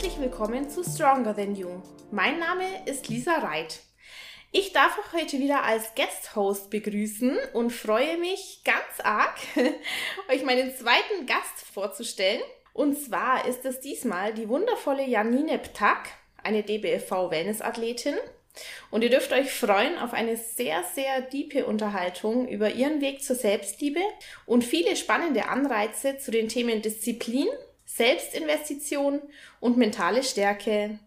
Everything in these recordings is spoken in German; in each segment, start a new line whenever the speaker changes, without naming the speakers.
herzlich willkommen zu Stronger Than You. Mein Name ist Lisa Reit. Ich darf euch heute wieder als Guest-Host begrüßen und freue mich ganz arg, euch meinen zweiten Gast vorzustellen. Und zwar ist es diesmal die wundervolle Janine Ptak, eine DBFV-Wellness-Athletin. Und ihr dürft euch freuen auf eine sehr, sehr diepe Unterhaltung über ihren Weg zur Selbstliebe und viele spannende Anreize zu den Themen Disziplin, Selbstinvestition und mentale Stärke.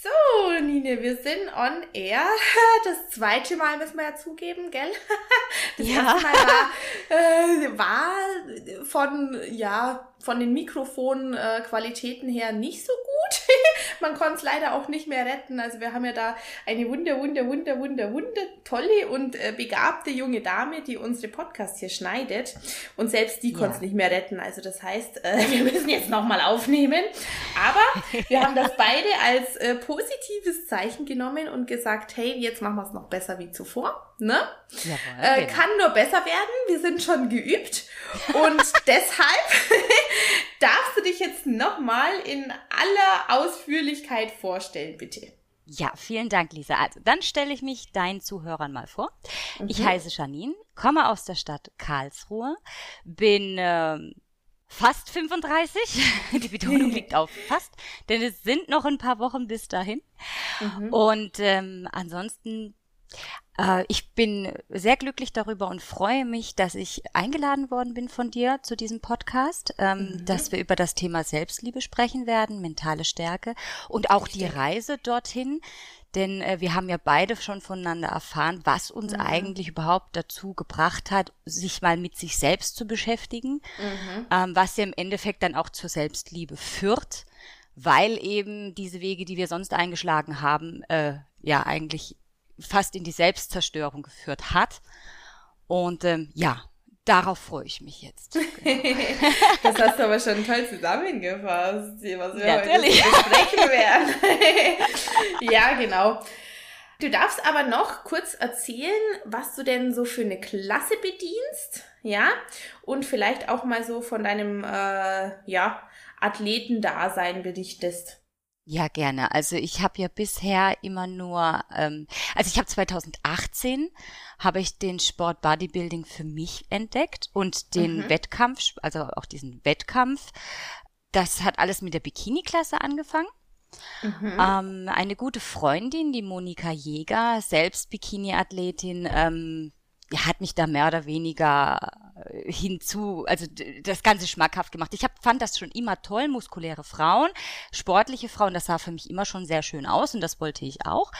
So, Nine, wir sind on air. Das zweite Mal müssen wir ja zugeben, gell? Das ja. erste Mal war, äh, war von, ja, von den Mikrofonqualitäten her nicht so gut. Man konnte es leider auch nicht mehr retten. Also wir haben ja da eine wunder, wunder, wunder, wunder, wunder tolle und äh, begabte junge Dame, die unsere Podcasts hier schneidet. Und selbst die ja. konnte es nicht mehr retten. Also das heißt, äh, wir müssen jetzt nochmal aufnehmen. Aber wir haben das beide als äh, positives Zeichen genommen und gesagt, hey, jetzt machen wir es noch besser wie zuvor. Ne? Jawohl, äh, genau. Kann nur besser werden. Wir sind schon geübt. Und deshalb darfst du dich jetzt nochmal in aller Ausführlichkeit vorstellen, bitte.
Ja, vielen Dank, Lisa. Also, dann stelle ich mich deinen Zuhörern mal vor. Mhm. Ich heiße Janine, komme aus der Stadt Karlsruhe, bin äh, fast 35. Die Betonung liegt auf fast, denn es sind noch ein paar Wochen bis dahin. Mhm. Und ähm, ansonsten äh, ich bin sehr glücklich darüber und freue mich, dass ich eingeladen worden bin von dir zu diesem Podcast, ähm, mhm. dass wir über das Thema Selbstliebe sprechen werden, mentale Stärke und auch die Reise dorthin. Denn äh, wir haben ja beide schon voneinander erfahren, was uns mhm. eigentlich überhaupt dazu gebracht hat, sich mal mit sich selbst zu beschäftigen, mhm. ähm, was ja im Endeffekt dann auch zur Selbstliebe führt, weil eben diese Wege, die wir sonst eingeschlagen haben, äh, ja eigentlich fast in die Selbstzerstörung geführt hat. Und ähm, ja, darauf freue ich mich jetzt.
das hast du aber schon toll zusammengefasst, was wir Natürlich. heute besprechen werden. ja, genau. Du darfst aber noch kurz erzählen, was du denn so für eine Klasse bedienst, ja, und vielleicht auch mal so von deinem äh, ja Athletendasein berichtest.
Ja, gerne. Also ich habe ja bisher immer nur, ähm, also ich habe 2018 habe ich den Sport Bodybuilding für mich entdeckt und den mhm. Wettkampf, also auch diesen Wettkampf. Das hat alles mit der Bikini-Klasse angefangen. Mhm. Ähm, eine gute Freundin, die Monika Jäger, selbst Bikini-Athletin, ähm, hat mich da mehr oder weniger äh, hinzu, also das Ganze schmackhaft gemacht. Ich hab, fand das schon immer toll, muskuläre Frauen, sportliche Frauen, das sah für mich immer schon sehr schön aus und das wollte ich auch.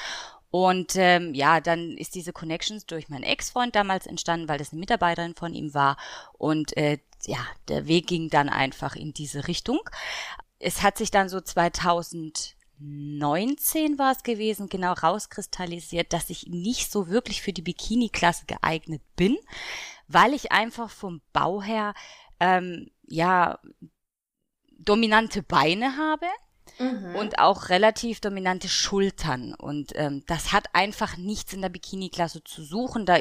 Und ähm, ja, dann ist diese Connections durch meinen Ex-Freund damals entstanden, weil das eine Mitarbeiterin von ihm war. Und äh, ja, der Weg ging dann einfach in diese Richtung. Es hat sich dann so 2000 19 war es gewesen, genau rauskristallisiert, dass ich nicht so wirklich für die Bikini-Klasse geeignet bin, weil ich einfach vom Bau her ähm, ja dominante Beine habe mhm. und auch relativ dominante Schultern und ähm, das hat einfach nichts in der Bikini-Klasse zu suchen. Da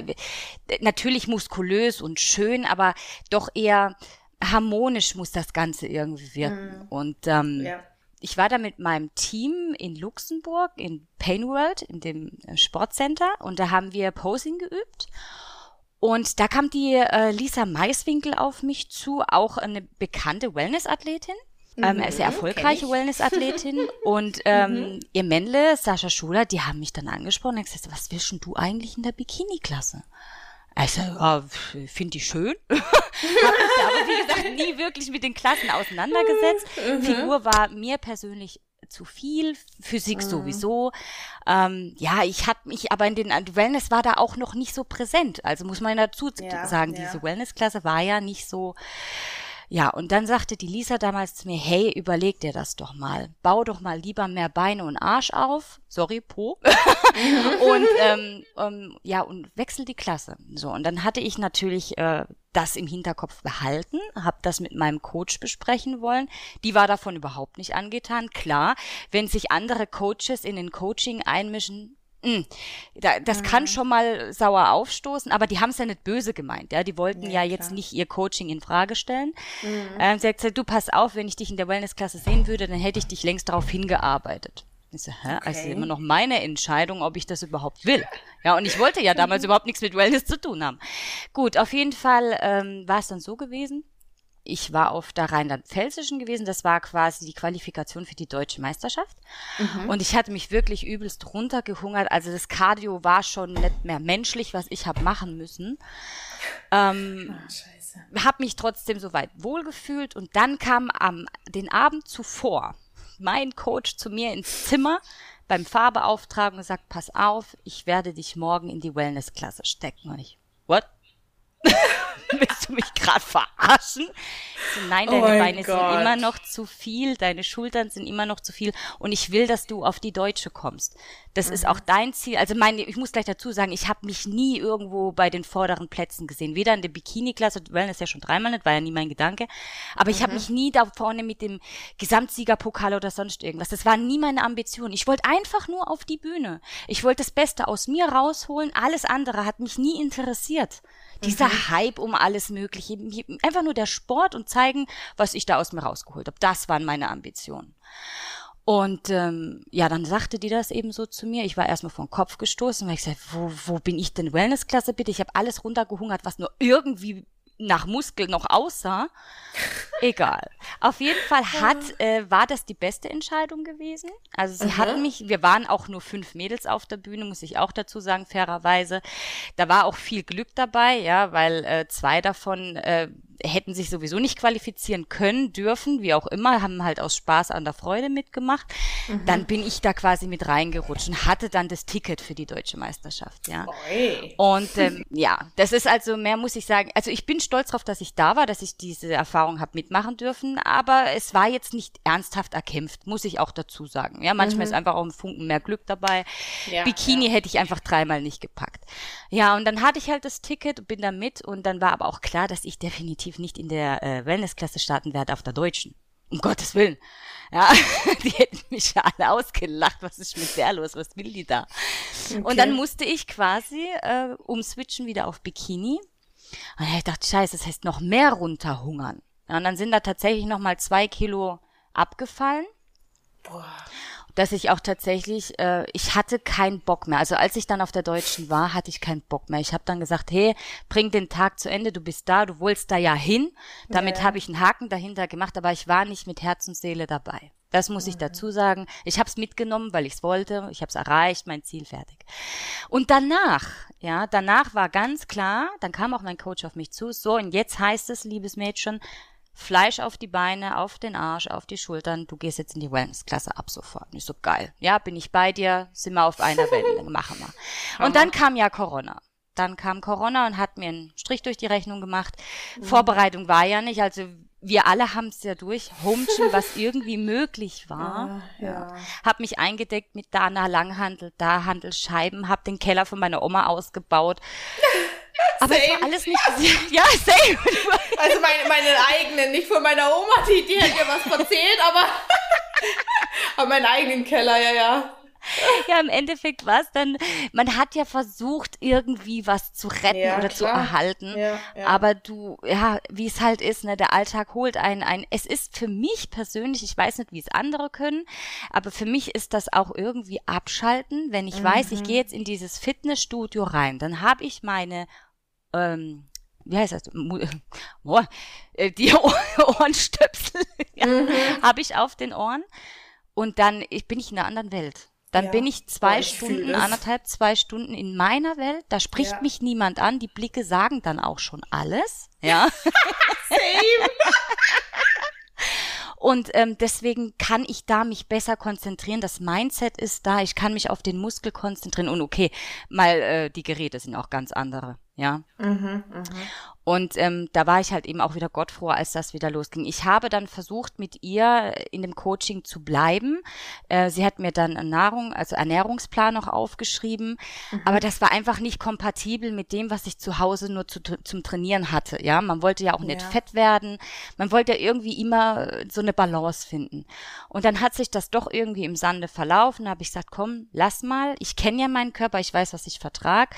natürlich muskulös und schön, aber doch eher harmonisch muss das Ganze irgendwie wirken mhm. und ähm, ja ich war da mit meinem Team in Luxemburg, in Painworld, in dem äh, Sportcenter, und da haben wir Posing geübt. Und da kam die äh, Lisa Maiswinkel auf mich zu, auch eine bekannte Wellness-Athletin. Ähm, mhm, sehr erfolgreiche Wellness-Athletin und ähm, mhm. ihr Männle, Sascha Schuler, die haben mich dann angesprochen und gesagt, was willst denn du eigentlich in der Bikini-Klasse? Also, ja, finde ich schön. Habe mich aber, wie gesagt, nie wirklich mit den Klassen auseinandergesetzt. Mhm. Figur war mir persönlich zu viel, Physik mhm. sowieso. Ähm, ja, ich hatte mich aber in den Wellness war da auch noch nicht so präsent. Also muss man dazu ja, sagen, ja. diese Wellness-Klasse war ja nicht so ja, und dann sagte die Lisa damals zu mir, hey, überleg dir das doch mal. Bau doch mal lieber mehr Beine und Arsch auf. Sorry, Po. und ähm, ähm, ja, und wechsel die Klasse. So, und dann hatte ich natürlich äh, das im Hinterkopf behalten, habe das mit meinem Coach besprechen wollen. Die war davon überhaupt nicht angetan. Klar, wenn sich andere Coaches in den Coaching einmischen, das mhm. kann schon mal sauer aufstoßen, aber die haben es ja nicht böse gemeint. Ja, die wollten ja, ja jetzt nicht ihr Coaching in Frage stellen. Mhm. Ähm, sie hat gesagt, du pass auf, wenn ich dich in der Wellnessklasse sehen würde, dann hätte ich dich längst darauf hingearbeitet. Ich so, hä? Okay. Also immer noch meine Entscheidung, ob ich das überhaupt will. Ja, und ich wollte ja damals überhaupt nichts mit Wellness zu tun haben. Gut, auf jeden Fall ähm, war es dann so gewesen. Ich war auf der Rheinland-Pfälzischen gewesen. Das war quasi die Qualifikation für die deutsche Meisterschaft. Mhm. Und ich hatte mich wirklich übelst runtergehungert. Also das Cardio war schon nicht mehr menschlich, was ich habe machen müssen. Ähm, Ach, scheiße. Hab mich trotzdem soweit wohlgefühlt. Und dann kam am den Abend zuvor mein Coach zu mir ins Zimmer beim Fahrbeauftragen und sagt, pass auf, ich werde dich morgen in die Wellnessklasse stecken. Und ich, what? Willst du mich gerade verarschen? So, nein, deine oh Beine Gott. sind immer noch zu viel, deine Schultern sind immer noch zu viel und ich will, dass du auf die Deutsche kommst. Das mhm. ist auch dein Ziel. Also meine, ich muss gleich dazu sagen, ich habe mich nie irgendwo bei den vorderen Plätzen gesehen. Weder in der Bikini-Klasse, Wellness ja schon dreimal nicht, war ja nie mein Gedanke. Aber ich mhm. habe mich nie da vorne mit dem Gesamtsiegerpokal oder sonst irgendwas. Das war nie meine Ambition. Ich wollte einfach nur auf die Bühne. Ich wollte das Beste aus mir rausholen. Alles andere hat mich nie interessiert. Dieser mhm. Hype um alles Mögliche. Einfach nur der Sport und zeigen, was ich da aus mir rausgeholt habe. Das waren meine Ambitionen. Und ähm, ja, dann sagte die das eben so zu mir. Ich war erstmal vom Kopf gestoßen, weil ich gesagt, wo, wo bin ich denn Wellnessklasse bitte? Ich habe alles runtergehungert, was nur irgendwie nach Muskel noch aussah. Egal. Auf jeden Fall hat, äh, war das die beste Entscheidung gewesen. Also sie mhm. hatten mich, wir waren auch nur fünf Mädels auf der Bühne, muss ich auch dazu sagen, fairerweise. Da war auch viel Glück dabei, ja, weil äh, zwei davon äh, hätten sich sowieso nicht qualifizieren können, dürfen, wie auch immer, haben halt aus Spaß an der Freude mitgemacht. Mhm. Dann bin ich da quasi mit reingerutscht und hatte dann das Ticket für die deutsche Meisterschaft, ja. Oi. Und ähm, ja, das ist also mehr, muss ich sagen. Also ich bin stolz darauf, dass ich da war, dass ich diese Erfahrung habe mitmachen dürfen, aber es war jetzt nicht ernsthaft erkämpft, muss ich auch dazu sagen. Ja, manchmal mhm. ist einfach auch ein Funken mehr Glück dabei. Ja, Bikini ja. hätte ich einfach dreimal nicht gepackt. Ja, und dann hatte ich halt das Ticket, bin da mit und dann war aber auch klar, dass ich definitiv definitiv nicht in der äh, Wellnessklasse starten werde auf der deutschen. Um Gottes Willen. Ja, die hätten mich ja alle ausgelacht. Was ist mit der los? Was will die da? Okay. Und dann musste ich quasi äh, umswitchen wieder auf Bikini. Und ich dachte, scheiße, das heißt noch mehr runterhungern. Ja, und dann sind da tatsächlich noch mal zwei Kilo abgefallen. Boah dass ich auch tatsächlich, äh, ich hatte keinen Bock mehr. Also als ich dann auf der Deutschen war, hatte ich keinen Bock mehr. Ich habe dann gesagt, hey, bring den Tag zu Ende, du bist da, du wolltest da ja hin. Damit ja. habe ich einen Haken dahinter gemacht, aber ich war nicht mit Herz und Seele dabei. Das muss mhm. ich dazu sagen. Ich habe es mitgenommen, weil ich es wollte. Ich habe es erreicht, mein Ziel fertig. Und danach, ja, danach war ganz klar, dann kam auch mein Coach auf mich zu. So, und jetzt heißt es, liebes Mädchen, Fleisch auf die Beine, auf den Arsch, auf die Schultern, du gehst jetzt in die Wellness-Klasse ab sofort. Nicht so geil. Ja, bin ich bei dir, sind wir auf einer Wellenlänge, machen wir. Und dann kam ja Corona. Dann kam Corona und hat mir einen Strich durch die Rechnung gemacht. Mhm. Vorbereitung war ja nicht, also wir alle haben es ja durch, Homchen, was irgendwie möglich war. Ja, ja. Hab mich eingedeckt mit Dana Langhandel, da Handelsscheiben, hab den Keller von meiner Oma ausgebaut. Aber same. es war alles nicht. Ja, same.
Also meine, meine eigenen, nicht von meiner Oma, die, die hat ja was erzählt, aber, aber meinen eigenen Keller, ja, ja.
Ja, im Endeffekt war es dann, man hat ja versucht, irgendwie was zu retten ja, oder klar. zu erhalten. Ja, ja. Aber du, ja, wie es halt ist, ne, der Alltag holt einen ein. Es ist für mich persönlich, ich weiß nicht, wie es andere können, aber für mich ist das auch irgendwie abschalten, wenn ich mhm. weiß, ich mhm. gehe jetzt in dieses Fitnessstudio rein, dann habe ich meine ähm, wie heißt das? Oh, die Ohrenstöpsel mhm. habe ich auf den Ohren und dann ich, bin ich in einer anderen Welt. Dann ja, bin ich zwei ich Stunden, anderthalb, zwei Stunden in meiner Welt. Da spricht ja. mich niemand an. Die Blicke sagen dann auch schon alles. Ja. Same. Und ähm, deswegen kann ich da mich besser konzentrieren. Das Mindset ist da. Ich kann mich auf den Muskel konzentrieren. Und okay, mal äh, die Geräte sind auch ganz andere. Ja. Mhm, mh. Und ähm, da war ich halt eben auch wieder gottfroh, als das wieder losging. Ich habe dann versucht, mit ihr in dem Coaching zu bleiben. Äh, sie hat mir dann Nahrung, also Ernährungsplan noch aufgeschrieben, mhm. aber das war einfach nicht kompatibel mit dem, was ich zu Hause nur zu, zum Trainieren hatte. Ja, man wollte ja auch nicht ja. fett werden, man wollte ja irgendwie immer so eine Balance finden. Und dann hat sich das doch irgendwie im Sande verlaufen. Da habe ich gesagt, komm, lass mal. Ich kenne ja meinen Körper, ich weiß, was ich vertrag.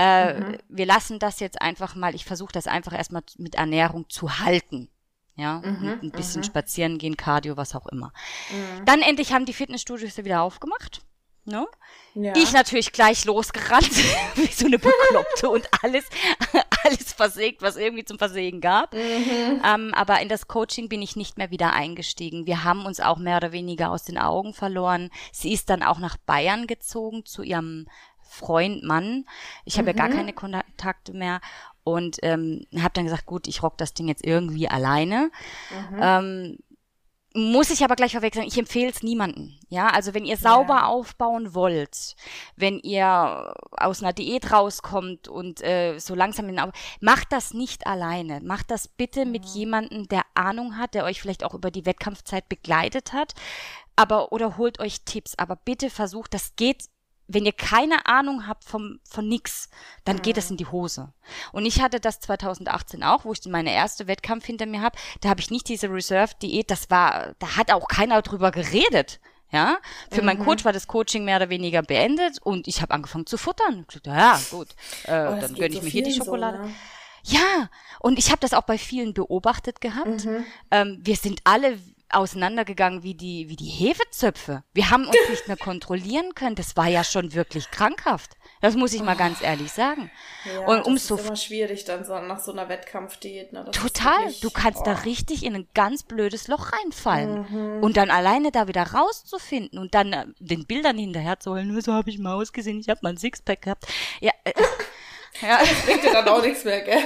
Äh, mhm. Wir lassen das jetzt einfach mal, ich versuche das einfach erstmal mit Ernährung zu halten. Ja, mhm, ein bisschen mhm. spazieren gehen, Cardio, was auch immer. Mhm. Dann endlich haben die Fitnessstudios wieder aufgemacht. Ne? Ja. Ich natürlich gleich losgerannt, wie so eine Bekloppte und alles, alles versägt, was irgendwie zum Versägen gab. Mhm. Ähm, aber in das Coaching bin ich nicht mehr wieder eingestiegen. Wir haben uns auch mehr oder weniger aus den Augen verloren. Sie ist dann auch nach Bayern gezogen zu ihrem Freund, Mann. Ich habe mhm. ja gar mhm. keine Kontakte mehr und ähm, habe dann gesagt, gut, ich rock das Ding jetzt irgendwie alleine. Mhm. Ähm, muss ich aber gleich vorweg sagen, ich empfehle es niemanden. Ja, also wenn ihr sauber ja. aufbauen wollt, wenn ihr aus einer Diät rauskommt und äh, so langsam in macht das nicht alleine. Macht das bitte mhm. mit jemandem, der Ahnung hat, der euch vielleicht auch über die Wettkampfzeit begleitet hat. Aber oder holt euch Tipps. Aber bitte versucht, das geht wenn ihr keine Ahnung habt vom, von nix, dann mhm. geht es in die Hose. Und ich hatte das 2018 auch, wo ich meine erste Wettkampf hinter mir habe. Da habe ich nicht diese Reserve-Diät, das war, da hat auch keiner drüber geredet. Ja, für mhm. meinen Coach war das Coaching mehr oder weniger beendet und ich habe angefangen zu futtern. Ich dachte, ja, gut, äh, oh, dann gönne ich so mir hier die Schokolade. So, ne? Ja, und ich habe das auch bei vielen beobachtet gehabt. Mhm. Ähm, wir sind alle auseinandergegangen wie die, wie die Hefezöpfe. Wir haben uns nicht mehr kontrollieren können. Das war ja schon wirklich krankhaft. Das muss ich mal ganz ehrlich sagen.
Ja, und umso das ist immer schwierig dann so nach so einer Wettkampfdiät. Ne?
Total. Wirklich, du kannst oh. da richtig in ein ganz blödes Loch reinfallen. Mhm. Und dann alleine da wieder rauszufinden und dann äh, den Bildern hinterher zu holen, so habe ich mal ausgesehen, ich habe mal ein Sixpack gehabt. Ja, äh,
ja. Das bringt dir dann auch nichts mehr, gell?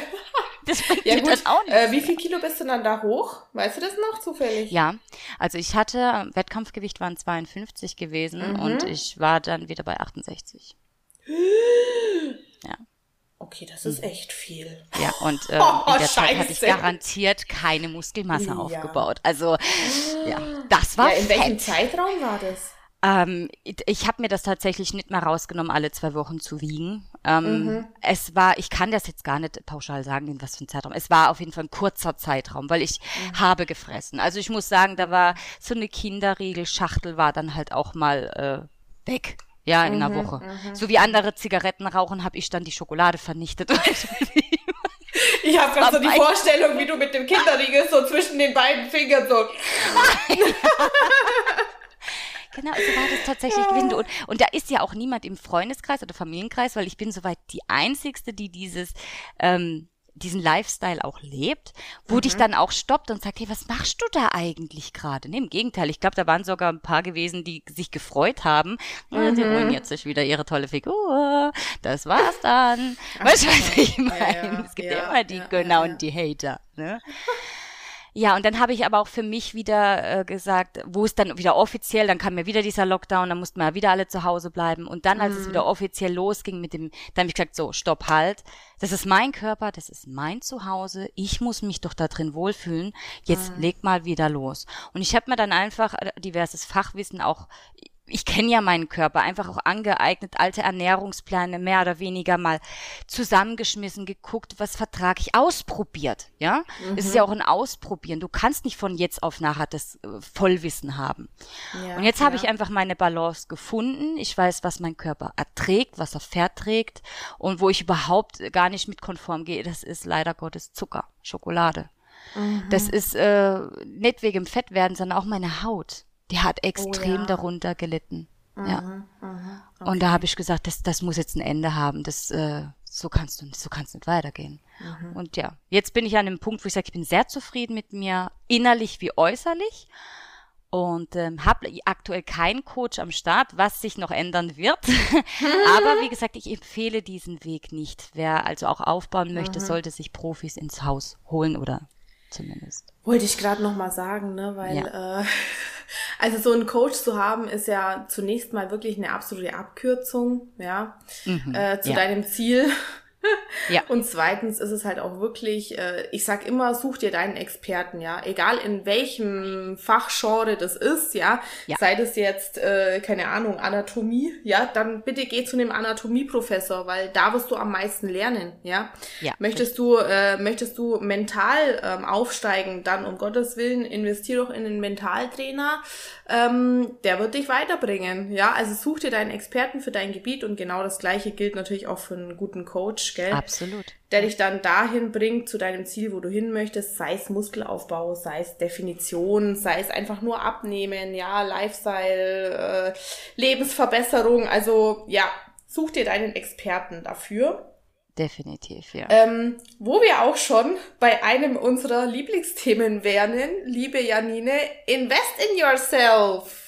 Das bringt ja, dir dann auch nichts
äh, Wie viel Kilo bist du dann da hoch? Weißt du das noch zufällig?
Ja, also ich hatte, Wettkampfgewicht waren 52 gewesen mhm. und ich war dann wieder bei 68.
ja. Okay, das ist echt viel.
Ja, und ähm, oh, in der Scheiße. Zeit hatte ich garantiert keine Muskelmasse ja. aufgebaut. Also, ja, das war ja,
In welchem Zeitraum war das?
Ähm, ich habe mir das tatsächlich nicht mehr rausgenommen, alle zwei Wochen zu wiegen. Ähm, mhm. Es war, ich kann das jetzt gar nicht pauschal sagen, in was für ein Zeitraum. Es war auf jeden Fall ein kurzer Zeitraum, weil ich mhm. habe gefressen. Also ich muss sagen, da war so eine Kinderriegelschachtel war dann halt auch mal äh, weg. Ja, in mhm, einer Woche. Mhm. So wie andere Zigaretten rauchen, habe ich dann die Schokolade vernichtet.
Ich habe gerade so die Vorstellung, wie du mit dem Kinderriegel so zwischen den beiden Fingern so.
Genau, so war das tatsächlich gewesen. Und, und da ist ja auch niemand im Freundeskreis oder Familienkreis, weil ich bin soweit die Einzigste, die dieses ähm, diesen Lifestyle auch lebt, wo mhm. dich dann auch stoppt und sagt, hey, was machst du da eigentlich gerade? Nee, im Gegenteil, ich glaube, da waren sogar ein paar gewesen, die sich gefreut haben. Mhm. Die ruiniert sich wieder ihre tolle Figur. Das war's dann. weißt du, was ich meine? Ja, ja. Es gibt ja, immer die Gönner und die Hater. Ne? Ja, und dann habe ich aber auch für mich wieder äh, gesagt, wo es dann wieder offiziell, dann kam mir wieder dieser Lockdown, dann mussten wir wieder alle zu Hause bleiben. Und dann, als mhm. es wieder offiziell losging mit dem, dann habe ich gesagt, so, stopp, halt. Das ist mein Körper, das ist mein Zuhause. Ich muss mich doch da drin wohlfühlen. Jetzt mhm. leg mal wieder los. Und ich habe mir dann einfach äh, diverses Fachwissen auch ich kenne ja meinen Körper, einfach auch angeeignet, alte Ernährungspläne mehr oder weniger mal zusammengeschmissen, geguckt, was vertrage ich, ausprobiert, ja? Mhm. Es ist ja auch ein Ausprobieren. Du kannst nicht von jetzt auf nachher das äh, Vollwissen haben. Ja, und jetzt ja. habe ich einfach meine Balance gefunden. Ich weiß, was mein Körper erträgt, was er verträgt und wo ich überhaupt gar nicht mit konform gehe, das ist leider Gottes Zucker, Schokolade. Mhm. Das ist äh, nicht wegen Fettwerden, sondern auch meine Haut die hat extrem oh, ja. darunter gelitten. Mhm, ja. Mhm, okay. Und da habe ich gesagt, das, das muss jetzt ein Ende haben. Das, äh, so kannst du, so kannst nicht weitergehen. Mhm. Und ja, jetzt bin ich an dem Punkt, wo ich sage, ich bin sehr zufrieden mit mir, innerlich wie äußerlich. Und ähm, habe aktuell keinen Coach am Start, was sich noch ändern wird. Aber wie gesagt, ich empfehle diesen Weg nicht. Wer also auch aufbauen möchte, mhm. sollte sich Profis ins Haus holen oder zumindest.
Wollte ich gerade noch mal sagen, ne, weil ja. äh, also so einen Coach zu haben ist ja zunächst mal wirklich eine absolute Abkürzung, ja, mhm, äh, zu ja. deinem Ziel. Ja. Und zweitens ist es halt auch wirklich, äh, ich sag immer, such dir deinen Experten, ja. Egal in welchem Fachgenre das ist, ja. ja. Sei das jetzt, äh, keine Ahnung, Anatomie, ja, dann bitte geh zu einem Anatomieprofessor, weil da wirst du am meisten lernen, ja. ja möchtest du, äh, möchtest du mental ähm, aufsteigen, dann um Gottes Willen investier doch in einen Mentaltrainer, ähm, der wird dich weiterbringen, ja. Also such dir deinen Experten für dein Gebiet und genau das gleiche gilt natürlich auch für einen guten Coach, gell?
Absolut.
Der dich dann dahin bringt zu deinem Ziel, wo du hin möchtest, sei es Muskelaufbau, sei es Definition, sei es einfach nur abnehmen, ja, Lifestyle, äh, Lebensverbesserung. Also ja, such dir deinen Experten dafür.
Definitiv, ja.
Ähm, wo wir auch schon bei einem unserer Lieblingsthemen wären, liebe Janine, invest in yourself.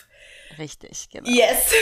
Richtig, genau.
Yes.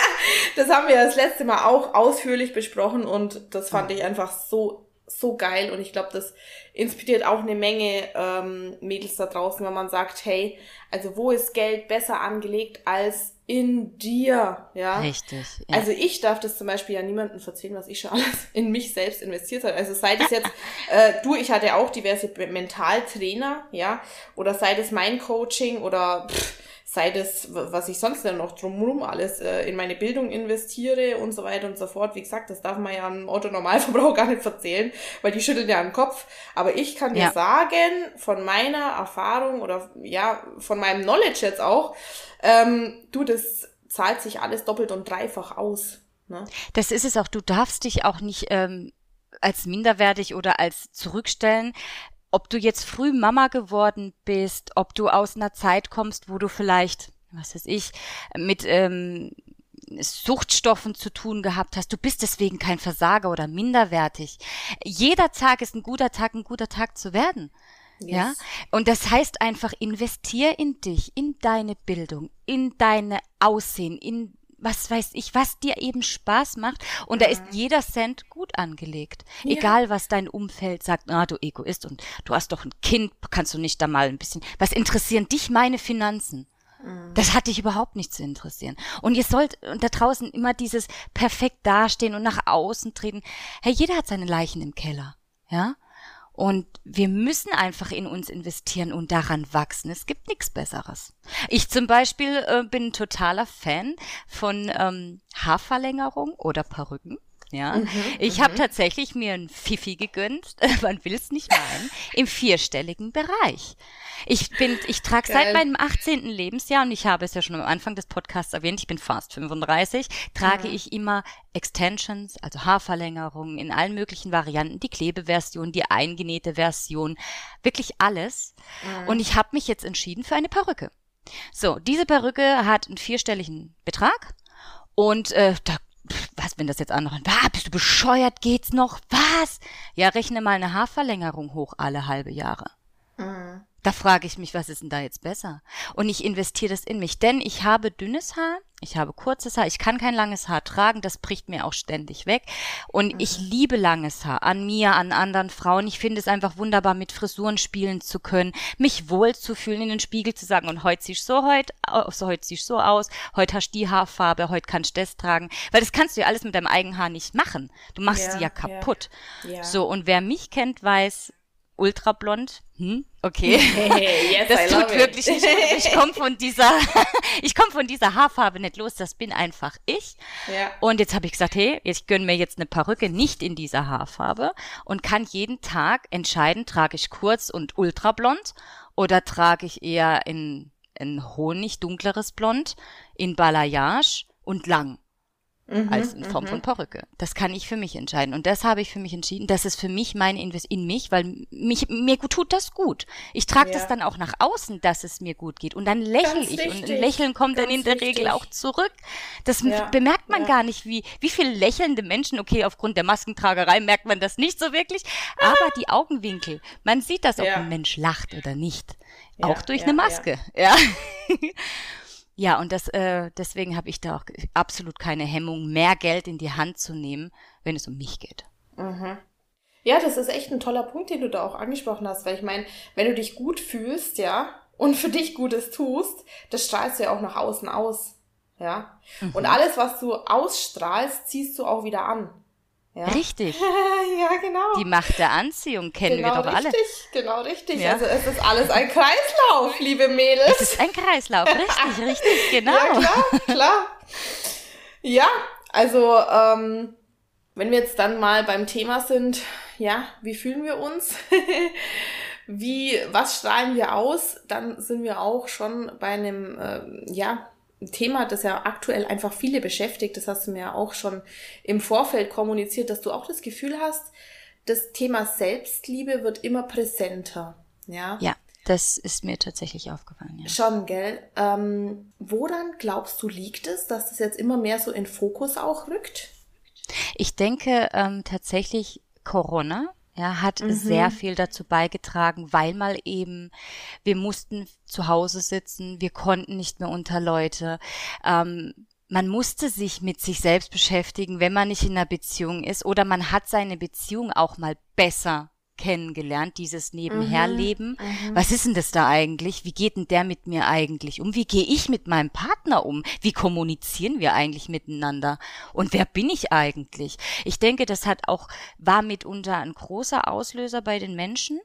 das haben wir das letzte Mal auch ausführlich besprochen und das fand ich einfach so, so geil und ich glaube, das inspiriert auch eine Menge ähm, Mädels da draußen, wenn man sagt, hey, also wo ist Geld besser angelegt als in dir, ja.
Richtig.
Ja. Also ich darf das zum Beispiel ja niemandem erzählen, was ich schon alles in mich selbst investiert habe. Also sei das jetzt, äh, du, ich hatte auch diverse Mentaltrainer, ja, oder sei das mein Coaching oder pff, sei das, was ich sonst denn noch drumherum alles äh, in meine Bildung investiere und so weiter und so fort. Wie gesagt, das darf man ja einem Autonormalverbraucher gar nicht erzählen, weil die schütteln ja den Kopf. Aber ich kann dir ja. sagen, von meiner Erfahrung oder ja, von meinem Knowledge jetzt auch, ähm, du, das zahlt sich alles doppelt und dreifach aus. Ne?
Das ist es auch. Du darfst dich auch nicht ähm, als minderwertig oder als zurückstellen ob du jetzt früh Mama geworden bist, ob du aus einer Zeit kommst, wo du vielleicht, was weiß ich, mit ähm, Suchtstoffen zu tun gehabt hast, du bist deswegen kein Versager oder minderwertig. Jeder Tag ist ein guter Tag, ein guter Tag zu werden. Yes. Ja, und das heißt einfach, investier in dich, in deine Bildung, in deine Aussehen, in was weiß ich, was dir eben Spaß macht. Und da ist jeder Cent gut angelegt. Ja. Egal, was dein Umfeld sagt, ah, du Egoist und du hast doch ein Kind, kannst du nicht da mal ein bisschen, was interessieren dich meine Finanzen? Mhm. Das hat dich überhaupt nicht zu interessieren. Und ihr sollt da draußen immer dieses perfekt dastehen und nach außen treten. Hey, jeder hat seine Leichen im Keller. Ja? Und wir müssen einfach in uns investieren und daran wachsen. Es gibt nichts Besseres. Ich zum Beispiel äh, bin totaler Fan von ähm, Haarverlängerung oder Perücken. Ja, mhm, ich habe mhm. tatsächlich mir ein Fifi gegönnt, man will es nicht meinen, im vierstelligen Bereich. Ich bin, ich trage seit meinem 18. Lebensjahr und ich habe es ja schon am Anfang des Podcasts erwähnt, ich bin fast 35, trage mhm. ich immer Extensions, also Haarverlängerungen in allen möglichen Varianten, die Klebeversion, die eingenähte Version, wirklich alles. Mhm. Und ich habe mich jetzt entschieden für eine Perücke. So, diese Perücke hat einen vierstelligen Betrag und äh, da was, wenn das jetzt andere, ah, bist du bescheuert, geht's noch? Was? Ja, rechne mal eine Haarverlängerung hoch alle halbe Jahre. Mhm. Da frage ich mich, was ist denn da jetzt besser? Und ich investiere das in mich, denn ich habe dünnes Haar, ich habe kurzes Haar, ich kann kein langes Haar tragen, das bricht mir auch ständig weg. Und mhm. ich liebe langes Haar an mir, an anderen Frauen. Ich finde es einfach wunderbar, mit Frisuren spielen zu können, mich wohl zu fühlen, in den Spiegel zu sagen, und heute siehst du so, heute, so, heute siehst du so aus, heute hast du die Haarfarbe, heute kannst du das tragen. Weil das kannst du ja alles mit deinem eigenen Haar nicht machen. Du machst ja, sie ja kaputt. Ja. Ja. So, und wer mich kennt, weiß, ultrablond. Hm? Okay. yes, das I tut wirklich nicht gut. Ich komme von dieser, ich komme von dieser Haarfarbe nicht los. Das bin einfach ich. Ja. Und jetzt habe ich gesagt, hey, ich gönne mir jetzt eine Perücke nicht in dieser Haarfarbe und kann jeden Tag entscheiden, trage ich kurz und ultrablond oder trage ich eher in, in Honig dunkleres Blond, in Balayage und lang mhm, als in Form mhm. von Perücke. Das kann ich für mich entscheiden. Und das habe ich für mich entschieden. Das ist für mich meine Invest in mich, weil mich, mir gut tut das gut. Ich trage ja. das dann auch nach außen, dass es mir gut geht. Und dann lächle ich. Wichtig. Und ein Lächeln kommt Ganz dann in der wichtig. Regel auch zurück. Das ja. bemerkt man ja. gar nicht, wie, wie viele lächelnde Menschen, okay, aufgrund der Maskentragerei merkt man das nicht so wirklich, aber die Augenwinkel, man sieht das, ob ein Mensch lacht oder nicht. auch durch eine Maske. ja. Ja, und das, äh, deswegen habe ich da auch absolut keine Hemmung, mehr Geld in die Hand zu nehmen, wenn es um mich geht.
Mhm. Ja, das ist echt ein toller Punkt, den du da auch angesprochen hast, weil ich meine, wenn du dich gut fühlst, ja, und für dich Gutes tust, das strahlst du ja auch nach außen aus. Ja. Mhm. Und alles, was du ausstrahlst, ziehst du auch wieder an.
Ja. Richtig.
ja, genau.
Die Macht der Anziehung kennen
genau
wir doch
richtig,
alle.
Genau, richtig.
Ja.
Also es ist alles ein Kreislauf, liebe Mädels.
Es ist ein Kreislauf, richtig, richtig, genau.
Ja, klar, klar. Ja, also ähm, wenn wir jetzt dann mal beim Thema sind, ja, wie fühlen wir uns? wie, was strahlen wir aus? Dann sind wir auch schon bei einem, äh, ja, Thema, das ja aktuell einfach viele beschäftigt. Das hast du mir ja auch schon im Vorfeld kommuniziert, dass du auch das Gefühl hast, das Thema Selbstliebe wird immer präsenter. Ja.
Ja, das ist mir tatsächlich aufgefallen. Ja.
Schon, gell? Ähm, woran glaubst du liegt es, dass das jetzt immer mehr so in Fokus auch rückt?
Ich denke ähm, tatsächlich Corona ja, hat mhm. sehr viel dazu beigetragen, weil mal eben, wir mussten zu Hause sitzen, wir konnten nicht mehr unter Leute. Ähm, man musste sich mit sich selbst beschäftigen, wenn man nicht in einer Beziehung ist, oder man hat seine Beziehung auch mal besser kennengelernt, dieses Nebenherleben. Mhm, mhm, Was ist denn das da eigentlich? Wie geht denn der mit mir eigentlich um? Wie gehe ich mit meinem Partner um? Wie kommunizieren wir eigentlich miteinander? Und wer bin ich eigentlich? Ich denke, das hat auch, war mitunter ein großer Auslöser bei den Menschen,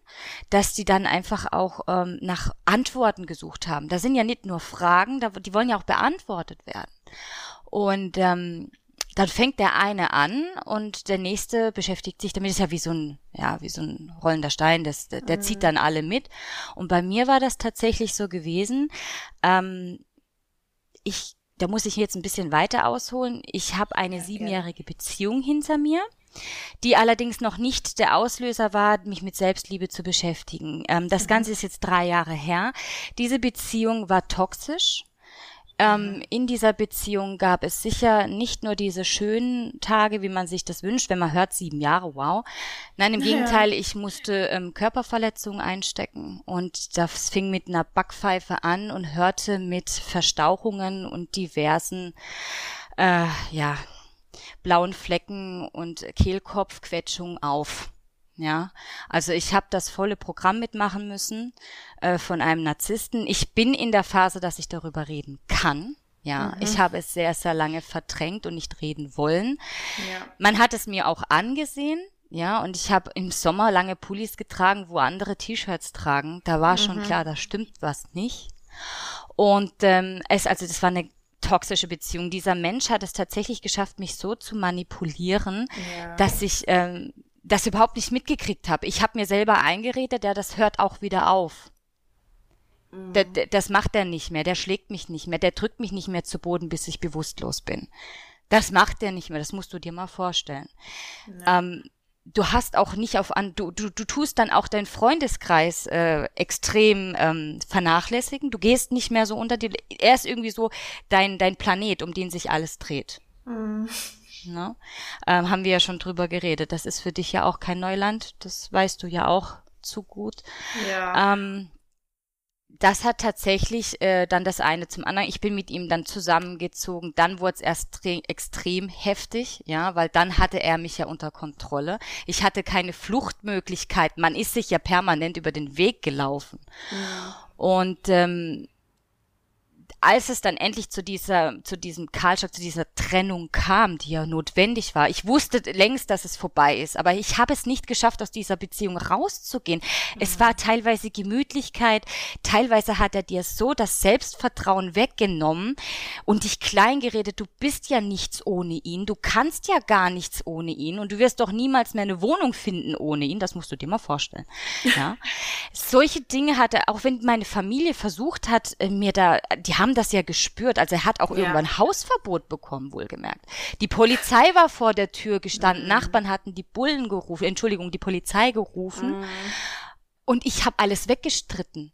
dass die dann einfach auch ähm, nach Antworten gesucht haben. Da sind ja nicht nur Fragen, da, die wollen ja auch beantwortet werden. Und ähm, dann fängt der eine an und der nächste beschäftigt sich damit. Das ist ja wie so ein, ja, wie so ein rollender Stein, das, der, der mhm. zieht dann alle mit. Und bei mir war das tatsächlich so gewesen. Ähm, ich, da muss ich jetzt ein bisschen weiter ausholen. Ich habe eine okay. siebenjährige Beziehung hinter mir die allerdings noch nicht der Auslöser war, mich mit Selbstliebe zu beschäftigen. Ähm, das mhm. Ganze ist jetzt drei Jahre her. Diese Beziehung war toxisch. Ähm, in dieser Beziehung gab es sicher nicht nur diese schönen Tage, wie man sich das wünscht, wenn man hört, sieben Jahre, wow. Nein, im. Gegenteil, ich musste ähm, Körperverletzungen einstecken und das fing mit einer Backpfeife an und hörte mit Verstauchungen und diversen, äh, ja, blauen Flecken und Kehlkopfquetschungen auf. Ja, also ich habe das volle Programm mitmachen müssen äh, von einem Narzissten. Ich bin in der Phase, dass ich darüber reden kann. Ja, mhm. ich habe es sehr, sehr lange verdrängt und nicht reden wollen. Ja. Man hat es mir auch angesehen. Ja, und ich habe im Sommer lange Pullis getragen, wo andere T-Shirts tragen. Da war mhm. schon klar, da stimmt was nicht. Und ähm, es, also das war eine toxische Beziehung. Dieser Mensch hat es tatsächlich geschafft, mich so zu manipulieren, ja. dass ich ähm, das überhaupt nicht mitgekriegt habe. Ich habe mir selber eingeredet, ja, das hört auch wieder auf. Mhm. Der, das macht er nicht mehr, der schlägt mich nicht mehr, der drückt mich nicht mehr zu Boden, bis ich bewusstlos bin. Das macht er nicht mehr, das musst du dir mal vorstellen. Ähm, du hast auch nicht auf an, du, du, du tust dann auch deinen Freundeskreis äh, extrem ähm, vernachlässigen. Du gehst nicht mehr so unter die. Er ist irgendwie so dein, dein Planet, um den sich alles dreht. Mhm. Ne? Ähm, haben wir ja schon drüber geredet. Das ist für dich ja auch kein Neuland. Das weißt du ja auch zu gut. Ja. Ähm, das hat tatsächlich äh, dann das eine zum anderen. Ich bin mit ihm dann zusammengezogen. Dann wurde es erst extrem heftig, ja, weil dann hatte er mich ja unter Kontrolle. Ich hatte keine Fluchtmöglichkeit. Man ist sich ja permanent über den Weg gelaufen. Ja. Und ähm, als es dann endlich zu dieser, zu diesem Kahlschlag, zu dieser Trennung kam, die ja notwendig war, ich wusste längst, dass es vorbei ist, aber ich habe es nicht geschafft, aus dieser Beziehung rauszugehen. Mhm. Es war teilweise Gemütlichkeit, teilweise hat er dir so das Selbstvertrauen weggenommen und dich klein geredet, du bist ja nichts ohne ihn, du kannst ja gar nichts ohne ihn und du wirst doch niemals mehr eine Wohnung finden ohne ihn, das musst du dir mal vorstellen. Ja. Solche Dinge hat er, auch wenn meine Familie versucht hat, äh, mir da, die haben das ja gespürt. Also er hat auch ja. irgendwann Hausverbot bekommen, wohlgemerkt. Die Polizei war vor der Tür gestanden, mhm. Nachbarn hatten die Bullen gerufen, Entschuldigung, die Polizei gerufen. Mhm. Und ich habe alles weggestritten.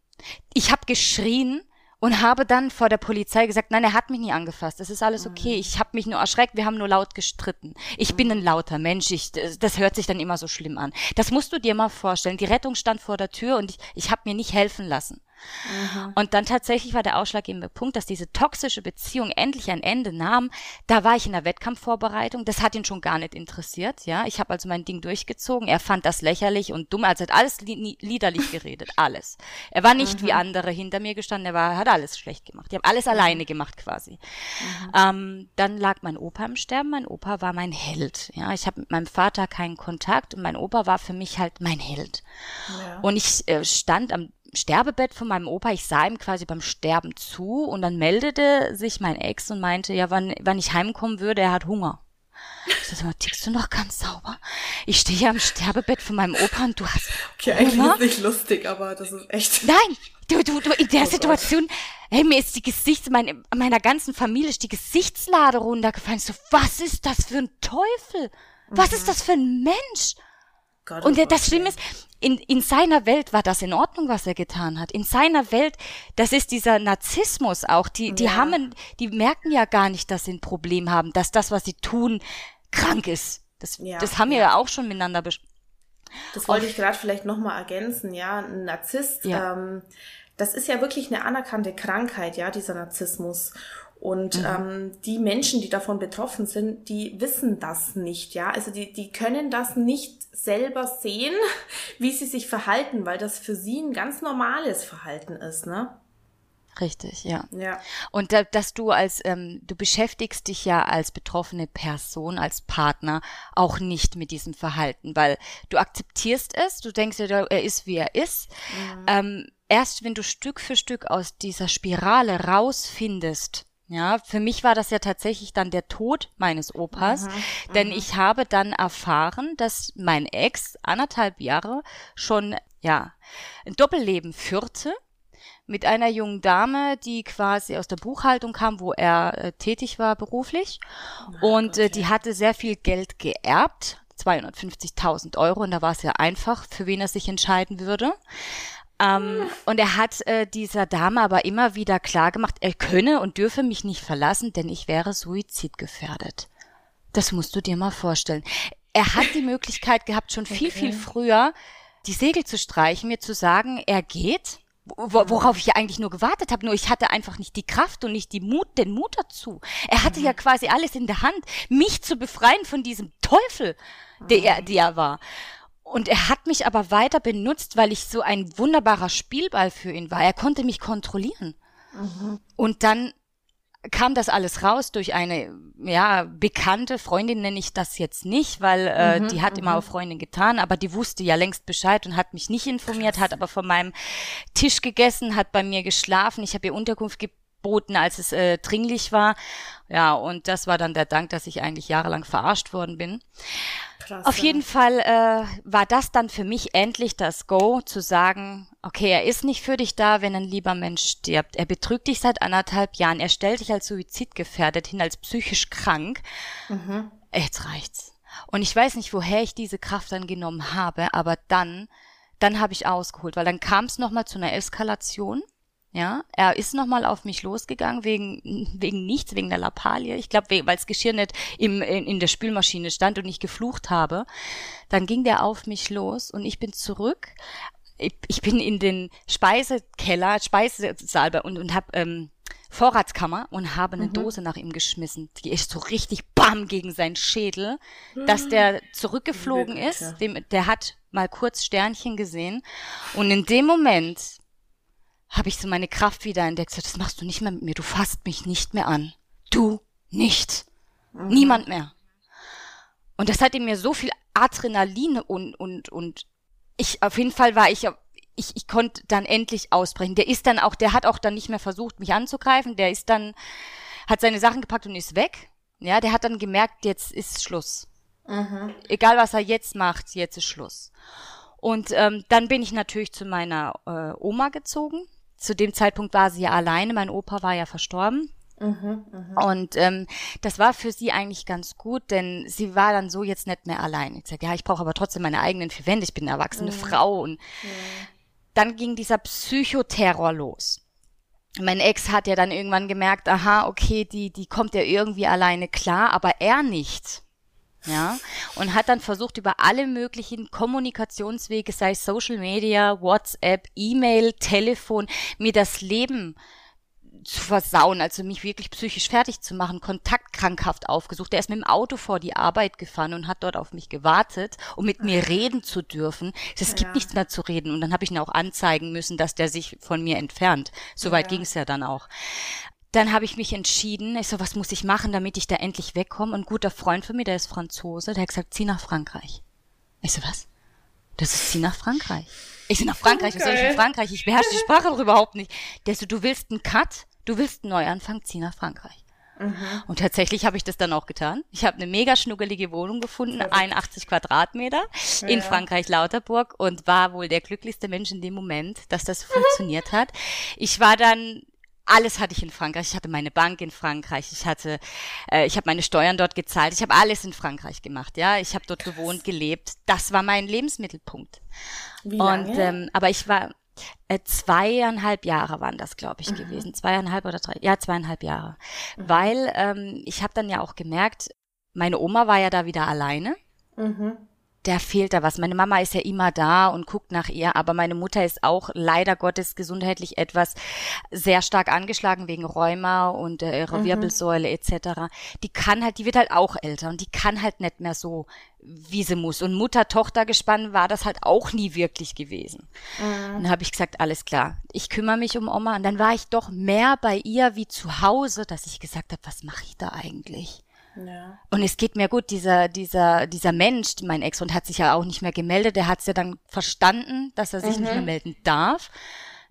Ich habe geschrien und habe dann vor der Polizei gesagt, nein, er hat mich nie angefasst. Das ist alles okay. Mhm. Ich habe mich nur erschreckt. Wir haben nur laut gestritten. Ich bin ein lauter Mensch. Ich, das hört sich dann immer so schlimm an. Das musst du dir mal vorstellen. Die Rettung stand vor der Tür und ich, ich habe mir nicht helfen lassen. Mhm. Und dann tatsächlich war der ausschlaggebende Punkt, dass diese toxische Beziehung endlich ein Ende nahm. Da war ich in der Wettkampfvorbereitung. Das hat ihn schon gar nicht interessiert. Ja, ich habe also mein Ding durchgezogen. Er fand das lächerlich und dumm. Also hat alles li liederlich geredet, alles. Er war nicht mhm. wie andere hinter mir gestanden. Er war, hat alles schlecht gemacht. Die haben alles mhm. alleine gemacht quasi. Ähm, dann lag mein Opa im Sterben. Mein Opa war mein Held. Ja, ich habe mit meinem Vater keinen Kontakt und mein Opa war für mich halt mein Held. Ja. Und ich äh, stand am Sterbebett von meinem Opa, ich sah ihm quasi beim Sterben zu und dann meldete sich mein Ex und meinte, ja, wann, wann ich heimkommen würde, er hat Hunger. Ich sag mal, tickst du noch ganz sauber? Ich stehe hier am Sterbebett von meinem Opa und du hast.
Okay, eigentlich Hunger? ist nicht lustig, aber das ist echt.
Nein, du, du, du, in der Situation, hey, mir ist die Gesichts, meine, meiner ganzen Familie ist die Gesichtslade runtergefallen. So, was ist das für ein Teufel? Was mhm. ist das für ein Mensch? Gott, und oh das Schlimme ist, in, in seiner Welt war das in Ordnung, was er getan hat. In seiner Welt, das ist dieser Narzissmus auch. Die, die ja. haben, die merken ja gar nicht, dass sie ein Problem haben, dass das, was sie tun, krank ist. Das, ja. das haben wir ja auch schon miteinander besprochen.
Das wollte ich gerade vielleicht nochmal ergänzen, ja. Ein Narzisst, ja. ähm, das ist ja wirklich eine anerkannte Krankheit, ja, dieser Narzissmus. Und mhm. ähm, die Menschen, die davon betroffen sind, die wissen das nicht, ja. Also die, die können das nicht selber sehen, wie sie sich verhalten, weil das für sie ein ganz normales Verhalten ist, ne?
Richtig, ja.
Ja.
Und da, dass du als, ähm, du beschäftigst dich ja als betroffene Person, als Partner auch nicht mit diesem Verhalten, weil du akzeptierst es, du denkst ja, er ist wie er ist. Mhm. Ähm, erst wenn du Stück für Stück aus dieser Spirale rausfindest, ja, für mich war das ja tatsächlich dann der Tod meines Opas, mhm, denn mhm. ich habe dann erfahren, dass mein Ex anderthalb Jahre schon, ja, ein Doppelleben führte mit einer jungen Dame, die quasi aus der Buchhaltung kam, wo er äh, tätig war beruflich. Oh und äh, die hatte sehr viel Geld geerbt, 250.000 Euro, und da war es ja einfach, für wen er sich entscheiden würde. Ähm, und er hat äh, dieser Dame aber immer wieder klar gemacht, er könne und dürfe mich nicht verlassen, denn ich wäre suizidgefährdet. Das musst du dir mal vorstellen. Er hat die Möglichkeit gehabt, schon viel, okay. viel früher die Segel zu streichen, mir zu sagen, er geht, worauf ich ja eigentlich nur gewartet habe, nur ich hatte einfach nicht die Kraft und nicht die Mut, den Mut dazu. Er hatte mhm. ja quasi alles in der Hand, mich zu befreien von diesem Teufel, der er, der er war. Und er hat mich aber weiter benutzt, weil ich so ein wunderbarer Spielball für ihn war. Er konnte mich kontrollieren. Mhm. Und dann kam das alles raus durch eine ja bekannte Freundin nenne ich das jetzt nicht, weil äh, mhm, die hat immer mhm. auf Freundin getan, aber die wusste ja längst Bescheid und hat mich nicht informiert, hat aber von meinem Tisch gegessen, hat bei mir geschlafen, ich habe ihr Unterkunft geboten, als es äh, dringlich war. Ja, und das war dann der Dank, dass ich eigentlich jahrelang verarscht worden bin. Krass, Auf jeden Fall äh, war das dann für mich endlich das Go, zu sagen, okay, er ist nicht für dich da, wenn ein lieber Mensch stirbt. Er betrügt dich seit anderthalb Jahren. Er stellt dich als suizidgefährdet hin, als psychisch krank. Mhm. Jetzt reicht's. Und ich weiß nicht, woher ich diese Kraft dann genommen habe, aber dann, dann habe ich ausgeholt, weil dann kam es nochmal zu einer Eskalation. Ja, er ist nochmal auf mich losgegangen wegen, wegen nichts, wegen der Lappalie. Ich glaube, weil das Geschirr nicht im, in, in der Spülmaschine stand und ich geflucht habe. Dann ging der auf mich los und ich bin zurück. Ich, ich bin in den Speisekeller, Speisesaal und, und habe ähm, Vorratskammer und habe eine mhm. Dose nach ihm geschmissen. Die ist so richtig bam gegen seinen Schädel, dass der zurückgeflogen ist. Dem, der hat mal kurz Sternchen gesehen. Und in dem Moment habe ich so meine Kraft wieder entdeckt. das machst du nicht mehr mit mir. Du fasst mich nicht mehr an. Du nicht. Mhm. Niemand mehr. Und das hat in mir so viel Adrenalin und, und, und ich, auf jeden Fall war ich, ich, ich konnte dann endlich ausbrechen. Der ist dann auch, der hat auch dann nicht mehr versucht, mich anzugreifen. Der ist dann, hat seine Sachen gepackt und ist weg. Ja, der hat dann gemerkt, jetzt ist Schluss. Mhm. Egal was er jetzt macht, jetzt ist Schluss. Und ähm, dann bin ich natürlich zu meiner äh, Oma gezogen zu dem Zeitpunkt war sie ja alleine, mein Opa war ja verstorben. Mhm, mh. Und ähm, das war für sie eigentlich ganz gut, denn sie war dann so jetzt nicht mehr allein. Ich sag, ja, ich brauche aber trotzdem meine eigenen vier Wände, ich bin eine erwachsene mhm. Frau. Und mhm. dann ging dieser Psychoterror los. Mein Ex hat ja dann irgendwann gemerkt, aha, okay, die, die kommt ja irgendwie alleine klar, aber er nicht. Ja, und hat dann versucht, über alle möglichen Kommunikationswege, sei es Social Media, WhatsApp, E-Mail, Telefon, mir das Leben zu versauen, also mich wirklich psychisch fertig zu machen, kontaktkrankhaft aufgesucht. Er ist mit dem Auto vor die Arbeit gefahren und hat dort auf mich gewartet, um mit mir reden zu dürfen. Es ja. gibt nichts mehr zu reden. Und dann habe ich ihn auch anzeigen müssen, dass der sich von mir entfernt. Soweit ja. ging es ja dann auch. Dann habe ich mich entschieden, ich so, was muss ich machen, damit ich da endlich wegkomme? Und ein guter Freund von mir, der ist Franzose, der hat gesagt, zieh nach Frankreich. Ich so, was? Das ist zieh nach Frankreich. Ich so, nach Frankreich, was soll ich in Frankreich? Ich beherrsche die Sprache doch überhaupt nicht. Der so, du willst einen Cut? Du willst einen Neuanfang, zieh nach Frankreich. Mhm. Und tatsächlich habe ich das dann auch getan. Ich habe eine mega schnuckelige Wohnung gefunden, 81 Quadratmeter ja. in Frankreich Lauterburg und war wohl der glücklichste Mensch in dem Moment, dass das funktioniert hat. Ich war dann alles hatte ich in Frankreich. Ich hatte meine Bank in Frankreich. Ich hatte, äh, ich habe meine Steuern dort gezahlt. Ich habe alles in Frankreich gemacht. Ja, ich habe dort gewohnt, gelebt. Das war mein Lebensmittelpunkt. Wie lange? Und ähm, aber ich war äh, zweieinhalb Jahre waren das, glaube ich, mhm. gewesen. Zweieinhalb oder drei, ja, zweieinhalb Jahre. Mhm. Weil ähm, ich habe dann ja auch gemerkt, meine Oma war ja da wieder alleine. Mhm der fehlt da was. Meine Mama ist ja immer da und guckt nach ihr, aber meine Mutter ist auch leider Gottes gesundheitlich etwas sehr stark angeschlagen wegen Rheuma und äh, ihrer mhm. Wirbelsäule etc. Die kann halt, die wird halt auch älter und die kann halt nicht mehr so, wie sie muss. Und Mutter-Tochter-Gespann war das halt auch nie wirklich gewesen. Mhm. Und dann habe ich gesagt, alles klar, ich kümmere mich um Oma. Und dann war ich doch mehr bei ihr wie zu Hause, dass ich gesagt habe, was mache ich da eigentlich? Ja. Und es geht mir gut, dieser, dieser, dieser Mensch, mein Ex-Freund hat sich ja auch nicht mehr gemeldet, der hat es ja dann verstanden, dass er sich mhm. nicht mehr melden darf.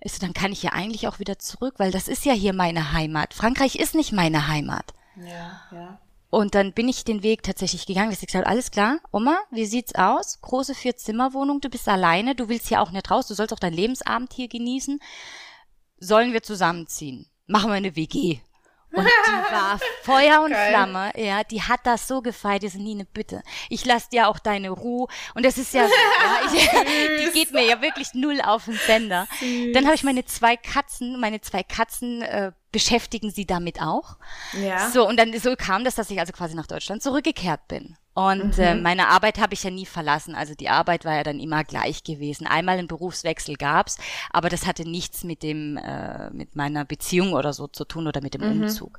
Ist, dann kann ich ja eigentlich auch wieder zurück, weil das ist ja hier meine Heimat. Frankreich ist nicht meine Heimat. Ja, ja. Und dann bin ich den Weg tatsächlich gegangen, dass ich gesagt alles klar, Oma, wie sieht's aus? Große Vier-Zimmer-Wohnung, du bist alleine, du willst hier auch nicht raus, du sollst auch dein Lebensabend hier genießen. Sollen wir zusammenziehen? Machen wir eine WG. Und die war Feuer und Geil. Flamme, ja, die hat das so gefeiert, die sind nie eine Bitte. Ich lass dir auch deine Ruhe. Und das ist ja, so, ja ich, die geht mir ja wirklich null auf den Sender. Süß. Dann habe ich meine zwei Katzen, meine zwei Katzen äh, beschäftigen sie damit auch. Ja. So, und dann so kam das, dass ich also quasi nach Deutschland zurückgekehrt bin. Und mhm. äh, meine Arbeit habe ich ja nie verlassen. Also die Arbeit war ja dann immer gleich gewesen. Einmal einen Berufswechsel gab's, aber das hatte nichts mit dem, äh, mit meiner Beziehung oder so zu tun oder mit dem mhm. Umzug.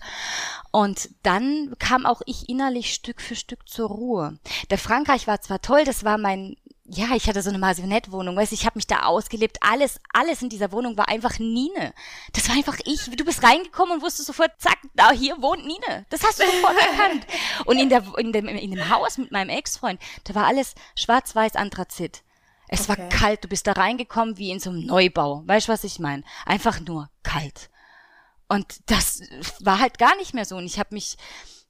Und dann kam auch ich innerlich Stück für Stück zur Ruhe. Der Frankreich war zwar toll, das war mein ja, ich hatte so eine Maisonette-Wohnung, weißt du, ich habe mich da ausgelebt. Alles, alles in dieser Wohnung war einfach Nine. Das war einfach ich. Du bist reingekommen und wusstest sofort, zack, da hier wohnt Nine. Das hast du sofort erkannt. Und in der, in dem, in dem Haus mit meinem Ex-Freund, da war alles schwarz-weiß Anthrazit. Es okay. war kalt, du bist da reingekommen wie in so einem Neubau. Weißt du, was ich meine? Einfach nur kalt. Und das war halt gar nicht mehr so. Und ich habe mich,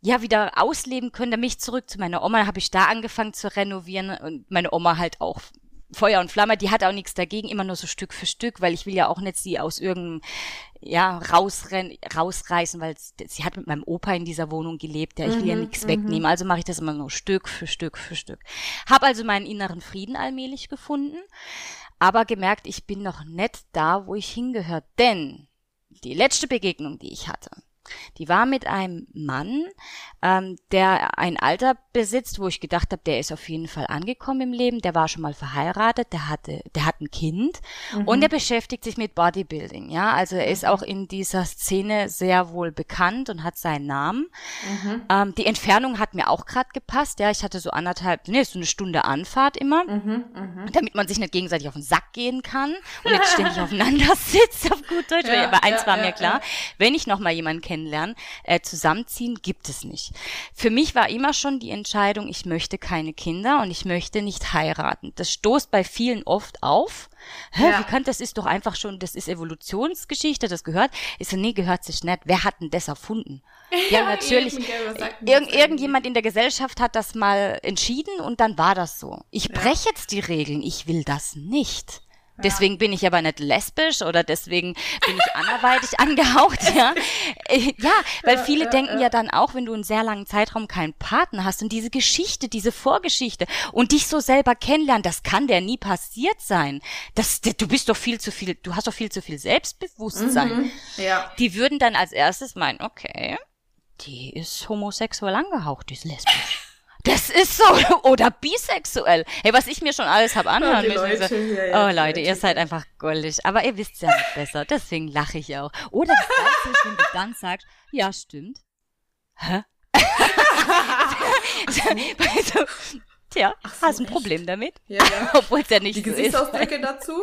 ja wieder ausleben können. Dann mich zurück zu meiner Oma, habe ich da angefangen zu renovieren und meine Oma halt auch Feuer und Flamme, die hat auch nichts dagegen, immer nur so Stück für Stück, weil ich will ja auch nicht sie aus irgendeinem, ja, rausrennen, rausreißen, weil sie hat mit meinem Opa in dieser Wohnung gelebt, ja, ich will mhm, ja nichts wegnehmen, also mache ich das immer nur Stück für Stück für Stück. Hab also meinen inneren Frieden allmählich gefunden, aber gemerkt, ich bin noch nicht da, wo ich hingehöre, denn die letzte Begegnung, die ich hatte, die war mit einem Mann, ähm, der ein Alter besitzt, wo ich gedacht habe, der ist auf jeden Fall angekommen im Leben, der war schon mal verheiratet, der hatte, der hat ein Kind mhm. und er beschäftigt sich mit Bodybuilding, ja, also er ist mhm. auch in dieser Szene sehr wohl bekannt und hat seinen Namen. Mhm. Ähm, die Entfernung hat mir auch gerade gepasst, ja, ich hatte so anderthalb, nee, so eine Stunde Anfahrt immer, mhm, mh. damit man sich nicht gegenseitig auf den Sack gehen kann und nicht ständig aufeinander sitzt, auf gut Deutsch, ja, aber eins ja, war ja, mir klar, wenn ich noch mal jemanden kennenlernen, äh, zusammenziehen gibt es nicht. Für mich war immer schon die Entscheidung, ich möchte keine Kinder und ich möchte nicht heiraten. Das stoßt bei vielen oft auf. Hä, ja. wie kann das ist doch einfach schon, das ist Evolutionsgeschichte, das gehört. Ich so, nee, gehört sich nicht. Wer hat denn das erfunden? Ja, ja natürlich. Irgend, irgendjemand in der Gesellschaft hat das mal entschieden und dann war das so. Ich ja. breche jetzt die Regeln. Ich will das nicht. Deswegen bin ich aber nicht lesbisch oder deswegen bin ich anderweitig angehaucht, ja. Äh, ja, weil viele denken ja dann auch, wenn du einen sehr langen Zeitraum keinen Partner hast und diese Geschichte, diese Vorgeschichte und dich so selber kennenlernen, das kann der nie passiert sein. Das, du bist doch viel zu viel, du hast doch viel zu viel Selbstbewusstsein. Mhm, ja. Die würden dann als erstes meinen, okay, die ist homosexuell angehaucht, die ist lesbisch Das ist so. Oder bisexuell. Hey, was ich mir schon alles habe anhören
Oh,
müssen.
Leute, ja, ja,
oh Leute,
Leute.
ihr seid einfach goldig. Aber ihr wisst ja nicht besser. Deswegen lache ich auch. Oder das Geilste ist, wenn du dann sagst, ja, stimmt. Hä? also, tja,
so,
hast ein
echt?
Problem damit?
Ja, ja.
Obwohl es ja nicht
Die
so ist.
Gesichtsausdrücke dazu.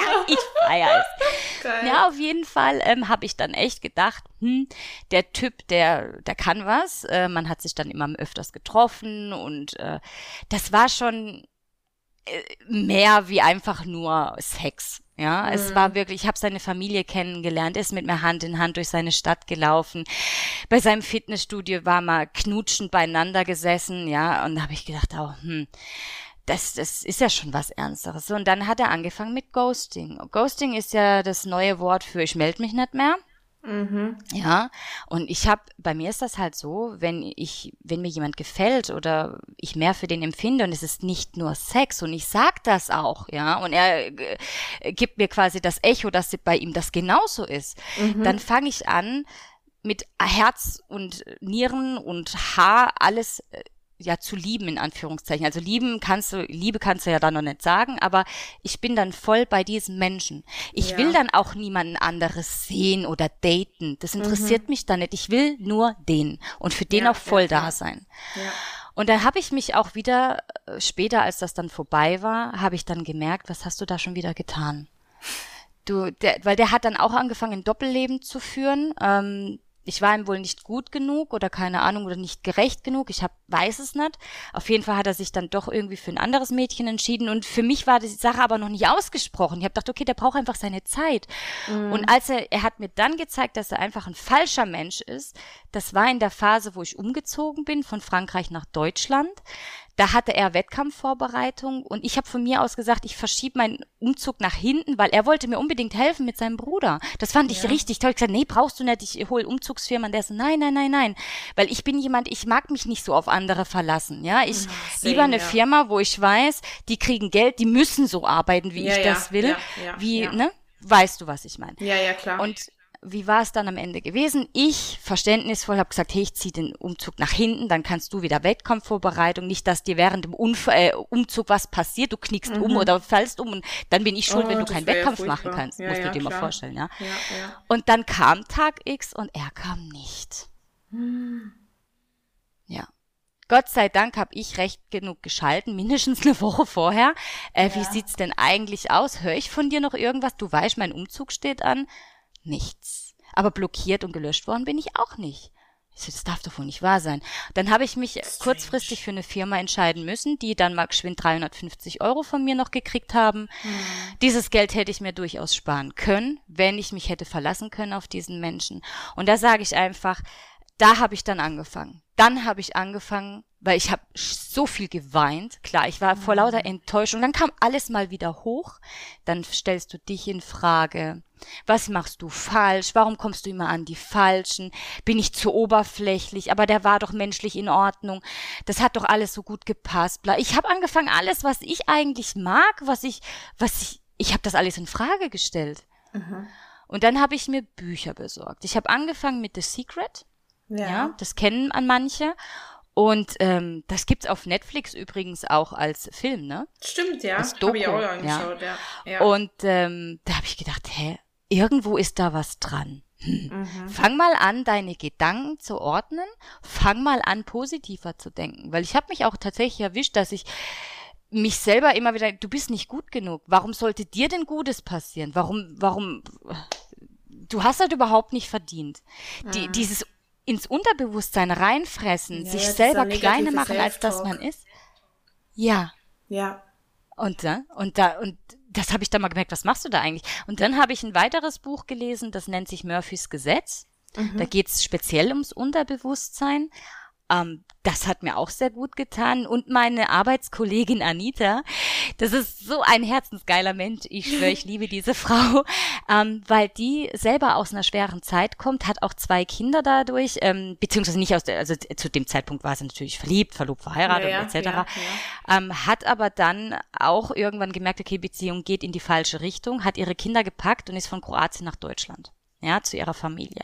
Ja, ich feier es.
Geil.
Ja, auf jeden Fall ähm, habe ich dann echt gedacht, hm, der Typ, der, der kann was. Äh, man hat sich dann immer öfters getroffen und äh, das war schon mehr wie einfach nur Sex. Ja, es
Mhm.
war wirklich, ich habe seine Familie kennengelernt, er ist mit mir Hand in Hand durch seine Stadt gelaufen. Bei seinem Fitnessstudio war mal knutschend beieinander gesessen, ja, und da habe ich gedacht, oh, hm, das, das ist ja schon was Ernsteres. Und dann hat er angefangen mit Ghosting. Ghosting ist ja das neue Wort für ich melde mich nicht mehr.
Mhm.
Ja, und ich habe, bei mir ist das halt so, wenn ich, wenn mir jemand gefällt oder ich mehr für den empfinde und es ist nicht nur Sex und ich sag das auch, ja, und er äh, gibt mir quasi das Echo, dass bei ihm das genauso ist,
Mhm.
dann fange ich an, mit Herz und Nieren und Haar alles äh, ja zu lieben in Anführungszeichen. Also lieben kannst du, Liebe kannst du ja dann noch nicht sagen, aber ich bin dann voll bei diesem Menschen. Ich
Ja.
will dann auch niemanden anderes sehen oder daten. Das interessiert mich dann nicht. Ich will nur den und für den
Mhm. Ja,
auch voll
ja,
da sein.
Ja.
Und dann habe ich mich auch wieder äh, später, als das dann vorbei war, habe ich dann gemerkt, was hast du da schon wieder getan? Du, der, weil der hat dann auch angefangen, ein Doppelleben zu führen. Ähm, ich war ihm wohl nicht gut genug oder keine Ahnung oder nicht gerecht genug. Ich hab, weiß es nicht. Auf jeden Fall hat er sich dann doch irgendwie für ein anderes Mädchen entschieden und für mich war die Sache aber noch nicht ausgesprochen. Ich habe gedacht, okay, der braucht einfach seine Zeit. Und als er, er hat mir dann gezeigt, dass er einfach ein falscher Mensch ist. Das war in der Phase, wo ich umgezogen bin von Frankreich nach Deutschland. Da hatte er Wettkampfvorbereitung und ich habe von mir aus gesagt, ich verschiebe meinen Umzug nach hinten, weil er wollte mir unbedingt helfen mit seinem Bruder. Das fand ich
Ja.
richtig toll. Ich gesagt, nee, brauchst du nicht, ich hol Umzugsfirma. Und der so, nein, nein, nein, nein. Weil ich bin jemand, ich mag mich nicht so auf andere verlassen. Ja, ich
Ja, same,
lieber eine
ja.
Firma, wo ich weiß, die kriegen Geld, die müssen so arbeiten, wie
Ja,
ich das will. wie, ne? Weißt du, was ich meine?
Ja, ja, klar.
Und wie war es dann am Ende gewesen? Ich, verständnisvoll, habe gesagt, hey, ich ziehe den Umzug nach hinten, dann kannst du wieder Wettkampfvorbereitung, nicht, dass dir während dem Unf äh, Umzug was passiert, du knickst um oder fallst um und dann bin ich schuld,
Mhm. Oh,
wenn du keinen
ja
Wettkampf
furchtbar.
machen kannst.
Ja,
Musst
ja,
du dir mal
klar.
vorstellen, ja.
ja, ja.
Und dann kam Tag X und er kam nicht. Ja. Gott sei Dank habe ich recht genug geschalten, mindestens eine Woche vorher. Äh, Wie
Ja.
sieht's denn eigentlich aus? Höre ich von dir noch irgendwas? Du weißt, mein Umzug steht an. Nichts. Aber blockiert und gelöscht worden bin ich auch nicht. So, das darf doch wohl nicht wahr sein. Dann habe ich mich kurzfristig für eine Firma entscheiden müssen, die dann mal geschwind 350 Euro von mir noch gekriegt haben. Dieses Geld hätte ich mir durchaus sparen können, wenn ich mich hätte verlassen können auf diesen Menschen. Und da sage ich einfach, da habe ich dann angefangen. Dann habe ich angefangen, weil ich habe so viel geweint. Klar, ich war vor lauter Enttäuschung. Dann kam alles mal wieder hoch. Dann stellst du dich in Frage. Was machst du falsch? Warum kommst du immer an die Falschen? Bin ich zu oberflächlich? Aber der war doch menschlich in Ordnung. Das hat doch alles so gut gepasst. Bla. Ich habe angefangen, alles, was ich eigentlich mag, was ich, was ich, ich habe das alles in Frage gestellt. Und dann habe ich mir Bücher besorgt. Ich habe angefangen mit The Secret.
Ja.
Ja, das kennen an manche. Und ähm, das gibt's auf Netflix übrigens auch als Film, ne?
Stimmt, ja.
Das
Habe ich auch
Doku,
angeschaut, ja. ja.
Und ähm, da habe ich gedacht, hä, irgendwo ist da was dran. Hm. Fang mal an, deine Gedanken zu ordnen. Fang mal an, positiver zu denken. Weil ich habe mich auch tatsächlich erwischt, dass ich mich selber immer wieder, du bist nicht gut genug. Warum sollte dir denn Gutes passieren? Warum, warum, du hast halt überhaupt nicht verdient. Die, dieses ins Unterbewusstsein reinfressen,
Ja,
sich selber kleiner machen, als das
Self-Talk.
man ist. Ja,
ja.
und da, und da, und das habe ich dann mal gemerkt, was machst du da eigentlich? Und dann habe ich ein weiteres Buch gelesen, das nennt sich Murphys Gesetz. Da geht's speziell ums Unterbewusstsein. Ähm, das hat mir auch sehr gut getan. Und meine Arbeitskollegin Anita, das ist so ein herzensgeiler Mensch. Ich schwöre, ich liebe diese Frau, ähm, weil die selber aus einer schweren Zeit kommt, hat auch zwei Kinder dadurch, ähm, beziehungsweise nicht aus der, also zu dem Zeitpunkt war sie natürlich verliebt, verlobt, verheiratet
Ja, ja,
etc.
ja,
Ähm, hat aber dann auch irgendwann gemerkt, okay, Beziehung geht in die falsche Richtung, hat ihre Kinder gepackt und ist von Kroatien nach Deutschland. Ja, zu ihrer Familie.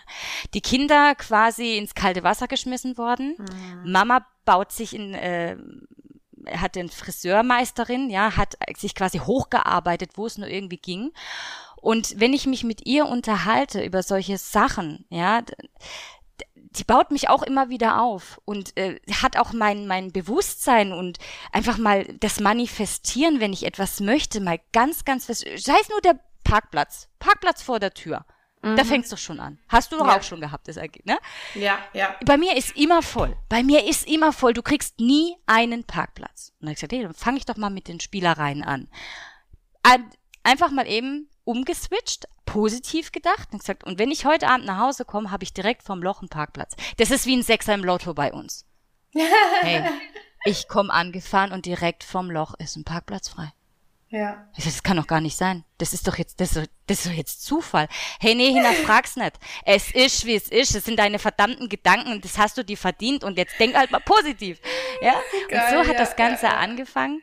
Die Kinder quasi ins kalte Wasser geschmissen worden. Mhm. Mama baut sich in, äh, hat den Friseurmeisterin, ja, hat sich quasi hochgearbeitet, wo es nur irgendwie ging. Und wenn ich mich mit ihr unterhalte über solche Sachen, ja, die baut mich auch immer wieder auf und äh, hat auch mein mein Bewusstsein und einfach mal das Manifestieren, wenn ich etwas möchte, mal ganz ganz fest. Sei es nur der Parkplatz, Parkplatz vor der Tür. Mhm. Da fängt's doch schon an. Hast du doch ja. auch schon gehabt, das Ergebnis, ne?
Ja, ja.
Bei mir ist immer voll. Bei mir ist immer voll. Du kriegst nie einen Parkplatz. Und dann hab ich gesagt, hey, dann fange ich doch mal mit den Spielereien an. Einfach mal eben umgeswitcht, positiv gedacht und gesagt, und wenn ich heute Abend nach Hause komme, habe ich direkt vom Loch einen Parkplatz. Das ist wie ein Sechser im Lotto bei uns. hey, ich komme angefahren und direkt vom Loch ist ein Parkplatz frei.
Ja.
Das kann doch gar nicht sein. Das ist doch jetzt, das ist, das ist doch jetzt Zufall. Hey, nee, hinterfrag's nicht. Es ist, wie es ist. Es sind deine verdammten Gedanken und das hast du dir verdient und jetzt denk halt mal positiv. Ja? Geil, und so hat ja, das Ganze ja, ja. angefangen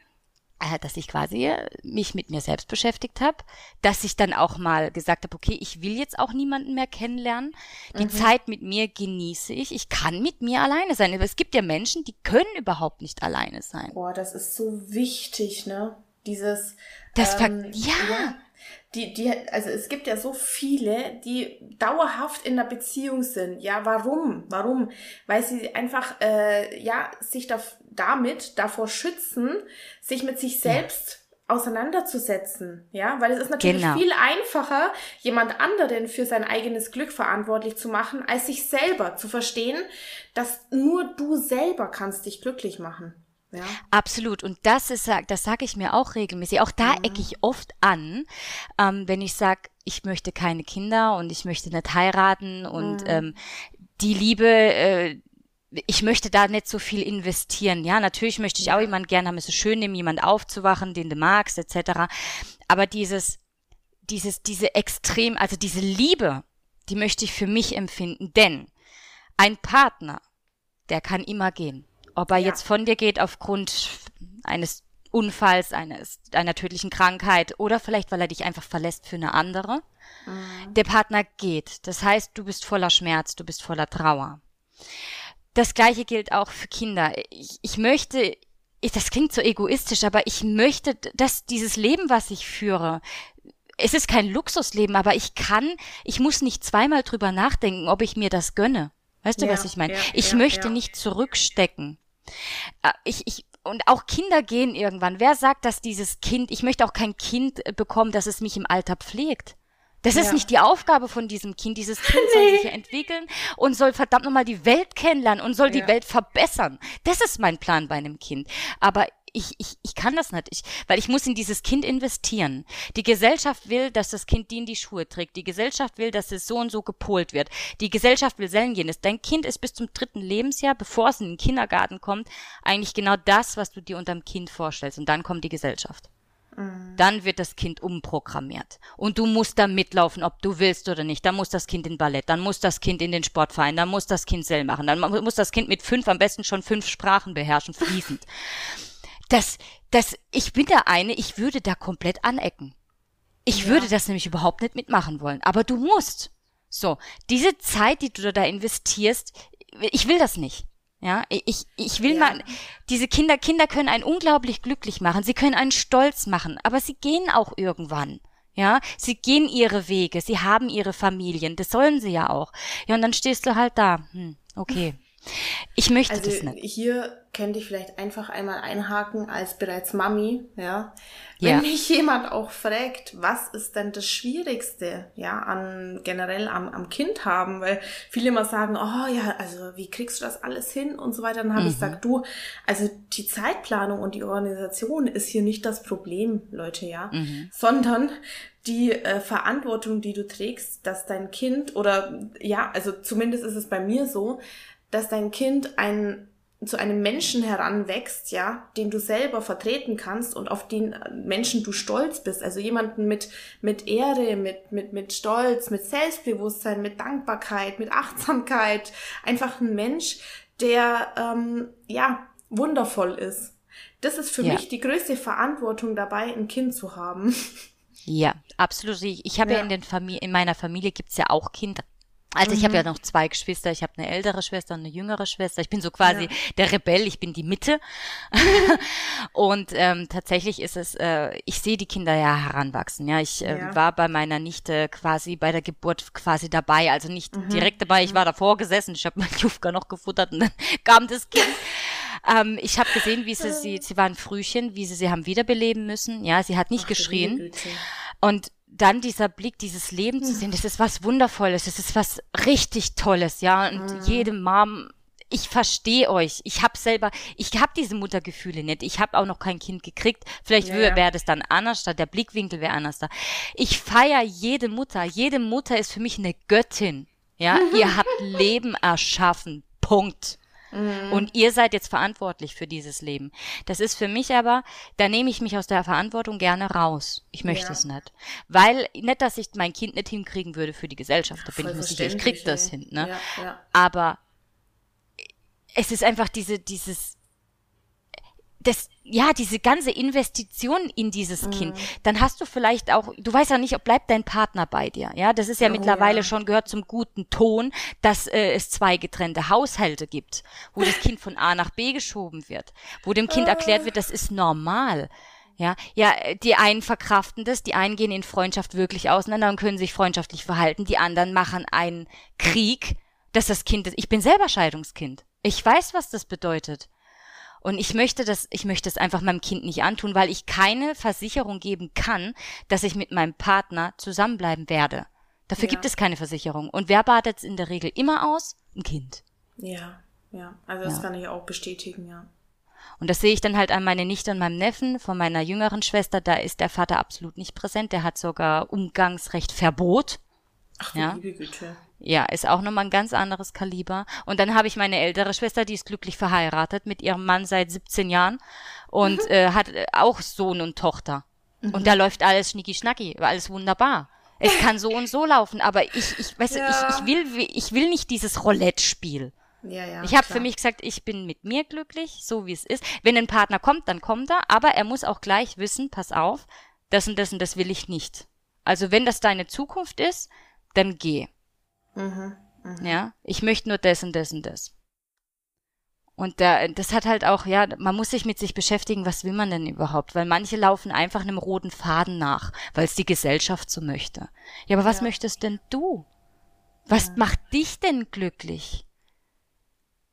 äh, dass ich quasi mich mit mir selbst beschäftigt habe, dass ich dann auch mal gesagt habe, okay, ich will jetzt auch niemanden mehr kennenlernen. Die mhm. Zeit mit mir genieße ich. Ich kann mit mir alleine sein. Aber es gibt ja Menschen, die können überhaupt nicht alleine sein.
Boah, das ist so wichtig, ne? Dieses.
Das ähm, ja.
ja. Die, die, also es gibt ja so viele, die dauerhaft in der Beziehung sind. Ja, warum? Warum? Weil sie einfach, äh, ja, sich da, damit davor schützen, sich mit sich selbst ja. auseinanderzusetzen. Ja, weil es ist natürlich genau. viel einfacher, jemand anderen für sein eigenes Glück verantwortlich zu machen, als sich selber zu verstehen, dass nur du selber kannst dich glücklich machen. Ja.
Absolut. Und das ist, das sage ich mir auch regelmäßig. Auch da mhm. ecke ich oft an, ähm, wenn ich sage, ich möchte keine Kinder und ich möchte nicht heiraten und mhm. ähm, die Liebe, äh, ich möchte da nicht so viel investieren. Ja, natürlich möchte ich auch jemand gerne haben, es ist schön, dem jemand aufzuwachen, den du magst, etc. Aber dieses, dieses, diese extrem, also diese Liebe, die möchte ich für mich empfinden, denn ein Partner, der kann immer gehen. Ob er ja. jetzt von dir geht aufgrund eines Unfalls, eines, einer tödlichen Krankheit oder vielleicht, weil er dich einfach verlässt für eine andere. Mhm. Der Partner geht. Das heißt, du bist voller Schmerz, du bist voller Trauer. Das gleiche gilt auch für Kinder. Ich, ich möchte, ich, das klingt so egoistisch, aber ich möchte, dass dieses Leben, was ich führe, es ist kein Luxusleben, aber ich kann, ich muss nicht zweimal drüber nachdenken, ob ich mir das gönne. Weißt du, ja, was ich meine? Ja, ich ja, möchte nicht zurückstecken. Äh, ich, ich, und auch Kinder gehen irgendwann. Wer sagt, dass dieses Kind, ich möchte auch kein Kind äh, bekommen, dass es mich im Alter pflegt. Das ist nicht die Aufgabe von diesem Kind. Dieses Kind nee. soll sich entwickeln und soll verdammt nochmal die Welt kennenlernen und soll die Welt verbessern. Das ist mein Plan bei einem Kind. Aber ich, ich, ich kann das nicht, ich, weil ich muss in dieses Kind investieren. Die Gesellschaft will, dass das Kind die in die Schuhe trägt. Die Gesellschaft will, dass es so und so gepolt wird. Die Gesellschaft will selten jenes. Dein Kind ist bis zum dritten Lebensjahr, bevor es in den Kindergarten kommt, eigentlich genau das, was du dir unterm Kind vorstellst. Und dann kommt die Gesellschaft. Mhm. Dann wird das Kind umprogrammiert. Und du musst da mitlaufen, ob du willst oder nicht. Dann muss das Kind in Ballett, dann muss das Kind in den Sportverein, dann muss das Kind Sell machen, dann muss das Kind mit fünf am besten schon fünf Sprachen beherrschen, fließend. das, das, ich bin der eine, ich würde da komplett anecken. Ich ja. würde das nämlich überhaupt nicht mitmachen wollen. Aber du musst. So, diese Zeit, die du da investierst, ich will das nicht. Ja, ich, ich will ja. mal, diese Kinder, Kinder können einen unglaublich glücklich machen. Sie können einen stolz machen, aber sie gehen auch irgendwann. Ja, sie gehen ihre Wege, sie haben ihre Familien, das sollen sie ja auch. Ja, und dann stehst du halt da. Hm, okay. Ich möchte
also
das nicht.
Hier könnte ich vielleicht einfach einmal einhaken als bereits Mami, ja. Wenn ja. mich jemand auch fragt, was ist denn das Schwierigste, ja, an generell am, am Kind haben, weil viele immer sagen, oh ja, also wie kriegst du das alles hin und so weiter, dann habe mhm. ich gesagt, du, also die Zeitplanung und die Organisation ist hier nicht das Problem, Leute, ja, mhm. sondern die äh, Verantwortung, die du trägst, dass dein Kind oder ja, also zumindest ist es bei mir so, dass dein Kind ein, zu einem Menschen heranwächst, ja, den du selber vertreten kannst und auf den Menschen du stolz bist. Also jemanden mit, mit Ehre, mit, mit, mit Stolz, mit Selbstbewusstsein, mit Dankbarkeit, mit Achtsamkeit. Einfach ein Mensch, der, ähm, ja, wundervoll ist. Das ist für ja. mich die größte Verantwortung dabei, ein Kind zu haben.
Ja, absolut. Ich, habe ja. ja, in, den Familie, in meiner Familie gibt's ja auch Kinder. Also ich mhm. habe ja noch zwei Geschwister. Ich habe eine ältere Schwester und eine jüngere Schwester. Ich bin so quasi ja. der Rebell. Ich bin die Mitte. und ähm, tatsächlich ist es, äh, ich sehe die Kinder ja heranwachsen. Ja, ich äh, ja. war bei meiner Nichte quasi bei der Geburt quasi dabei. Also nicht mhm. direkt dabei. Ich mhm. war davor gesessen. Ich habe meinen Jufka noch gefuttert und dann kam das Kind. Ähm, ich habe gesehen, wie sie, sie, sie war ein Frühchen, wie sie sie haben wiederbeleben müssen. Ja, sie hat nicht Ach, geschrien. Und dann dieser Blick, dieses Leben zu sehen, das ist was Wundervolles, das ist was richtig Tolles, ja. Und mhm. jede Mom, ich verstehe euch. Ich habe selber, ich habe diese Muttergefühle nicht. Ich habe auch noch kein Kind gekriegt. Vielleicht ja, wäre das dann anders, statt der Blickwinkel wäre anders da. Ich feiere jede Mutter. Jede Mutter ist für mich eine Göttin. Ja, ihr habt Leben erschaffen. Punkt. Mhm. Und ihr seid jetzt verantwortlich für dieses Leben. Das ist für mich aber, da nehme ich mich aus der Verantwortung gerne raus. Ich möchte ja. es nicht. Weil, nicht, dass ich mein Kind nicht hinkriegen würde für die Gesellschaft. Da bin ich mir sicher, ich krieg das hin, ne? Ja, ja. Aber es ist einfach diese, dieses, das, ja, diese ganze Investition in dieses mhm. Kind, dann hast du vielleicht auch, du weißt ja nicht, ob bleibt dein Partner bei dir, ja, das ist ja oh, mittlerweile ja. schon gehört zum guten Ton, dass äh, es zwei getrennte Haushalte gibt, wo das Kind von A nach B geschoben wird, wo dem Kind erklärt wird, das ist normal. Ja, ja, die einen verkraften das, die einen gehen in Freundschaft wirklich auseinander und können sich freundschaftlich verhalten, die anderen machen einen Krieg, dass das Kind, ich bin selber Scheidungskind. Ich weiß, was das bedeutet. Und ich möchte das, ich möchte es einfach meinem Kind nicht antun, weil ich keine Versicherung geben kann, dass ich mit meinem Partner zusammenbleiben werde. Dafür ja. gibt es keine Versicherung. Und wer badet es in der Regel immer aus? Ein Kind.
Ja, ja. Also das ja. kann ich auch bestätigen, ja.
Und das sehe ich dann halt an meine Nichte und meinem Neffen von meiner jüngeren Schwester. Da ist der Vater absolut nicht präsent. Der hat sogar Umgangsrecht Verbot.
Ach, ja. liebe Güte.
Ja, ist auch nochmal ein ganz anderes Kaliber. Und dann habe ich meine ältere Schwester, die ist glücklich verheiratet mit ihrem Mann seit 17 Jahren und mhm. äh, hat äh, auch Sohn und Tochter. Mhm. Und da läuft alles schnicki-schnacki, alles wunderbar. Es kann so und so laufen, aber ich, ich, weißt ja. du, ich, ich will, ich will nicht dieses Roulette-Spiel. Ja, ja, ich habe für mich gesagt, ich bin mit mir glücklich, so wie es ist. Wenn ein Partner kommt, dann kommt er, aber er muss auch gleich wissen, pass auf, das und das und das will ich nicht. Also wenn das deine Zukunft ist, dann geh. Mhm, mh. Ja, ich möchte nur das und das und das. Und da, das hat halt auch, ja, man muss sich mit sich beschäftigen, was will man denn überhaupt? Weil manche laufen einfach einem roten Faden nach, weil es die Gesellschaft so möchte. Ja, aber was ja. möchtest denn du? Was ja. macht dich denn glücklich?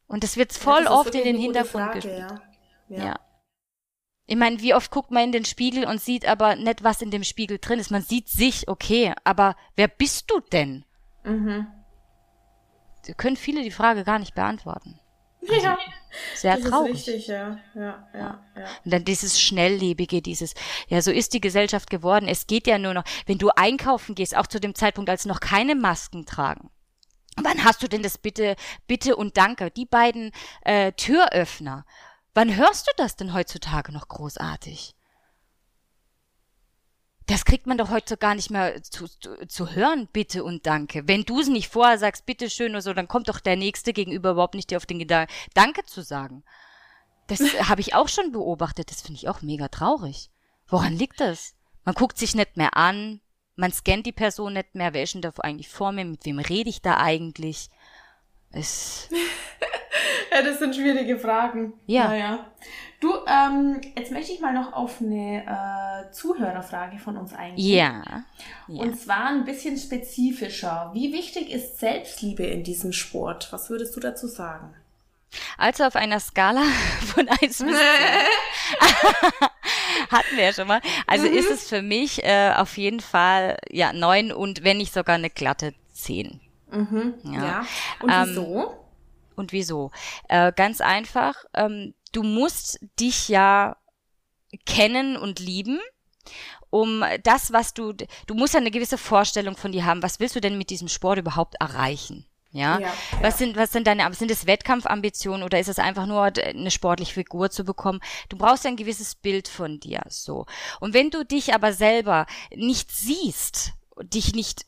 Und das wird voll ja, das oft in den Hintergrund gespielt. Ja. Ich meine, wie oft guckt man in den Spiegel und sieht aber nicht, was in dem Spiegel drin ist. Man sieht sich, okay, aber wer bist du denn? Mhm. Können viele die Frage gar nicht beantworten.
Also, ja.
Sehr das traurig.
Ist richtig, ja. Ja, ja, ja.
Und dann dieses Schnelllebige, dieses, ja, so ist die Gesellschaft geworden. Es geht ja nur noch, wenn du einkaufen gehst, auch zu dem Zeitpunkt, als noch keine Masken tragen. Wann hast du denn das bitte, bitte und danke? Die beiden äh, Türöffner. Wann hörst du das denn heutzutage noch großartig? Das kriegt man doch heute gar nicht mehr zu, zu, zu hören, bitte und danke. Wenn du es nicht vorher sagst, bitte schön oder so, dann kommt doch der Nächste gegenüber überhaupt nicht dir auf den Gedanken, Danke zu sagen. Das habe ich auch schon beobachtet. Das finde ich auch mega traurig. Woran liegt das? Man guckt sich nicht mehr an, man scannt die Person nicht mehr. Wer ist denn da eigentlich vor mir? Mit wem rede ich da eigentlich? Es
ja, das sind schwierige Fragen.
Ja.
Naja. Du, ähm, jetzt möchte ich mal noch auf eine äh, Zuhörerfrage von uns eingehen.
Ja.
ja. Und zwar ein bisschen spezifischer. Wie wichtig ist Selbstliebe in diesem Sport? Was würdest du dazu sagen?
Also auf einer Skala von 1 bis 10. Hatten wir ja schon mal. Also ist es für mich äh, auf jeden Fall ja 9 und wenn nicht sogar eine glatte 10.
Mhm, ja. ja. Und ähm, wieso?
Und wieso? Äh, ganz einfach, ähm, du musst dich ja kennen und lieben, um das, was du, du musst ja eine gewisse Vorstellung von dir haben. Was willst du denn mit diesem Sport überhaupt erreichen? Ja? ja, was ja. sind was sind deine sind es Wettkampfambitionen oder ist es einfach nur eine sportliche Figur zu bekommen? Du brauchst ja ein gewisses Bild von dir so. Und wenn du dich aber selber nicht siehst, dich nicht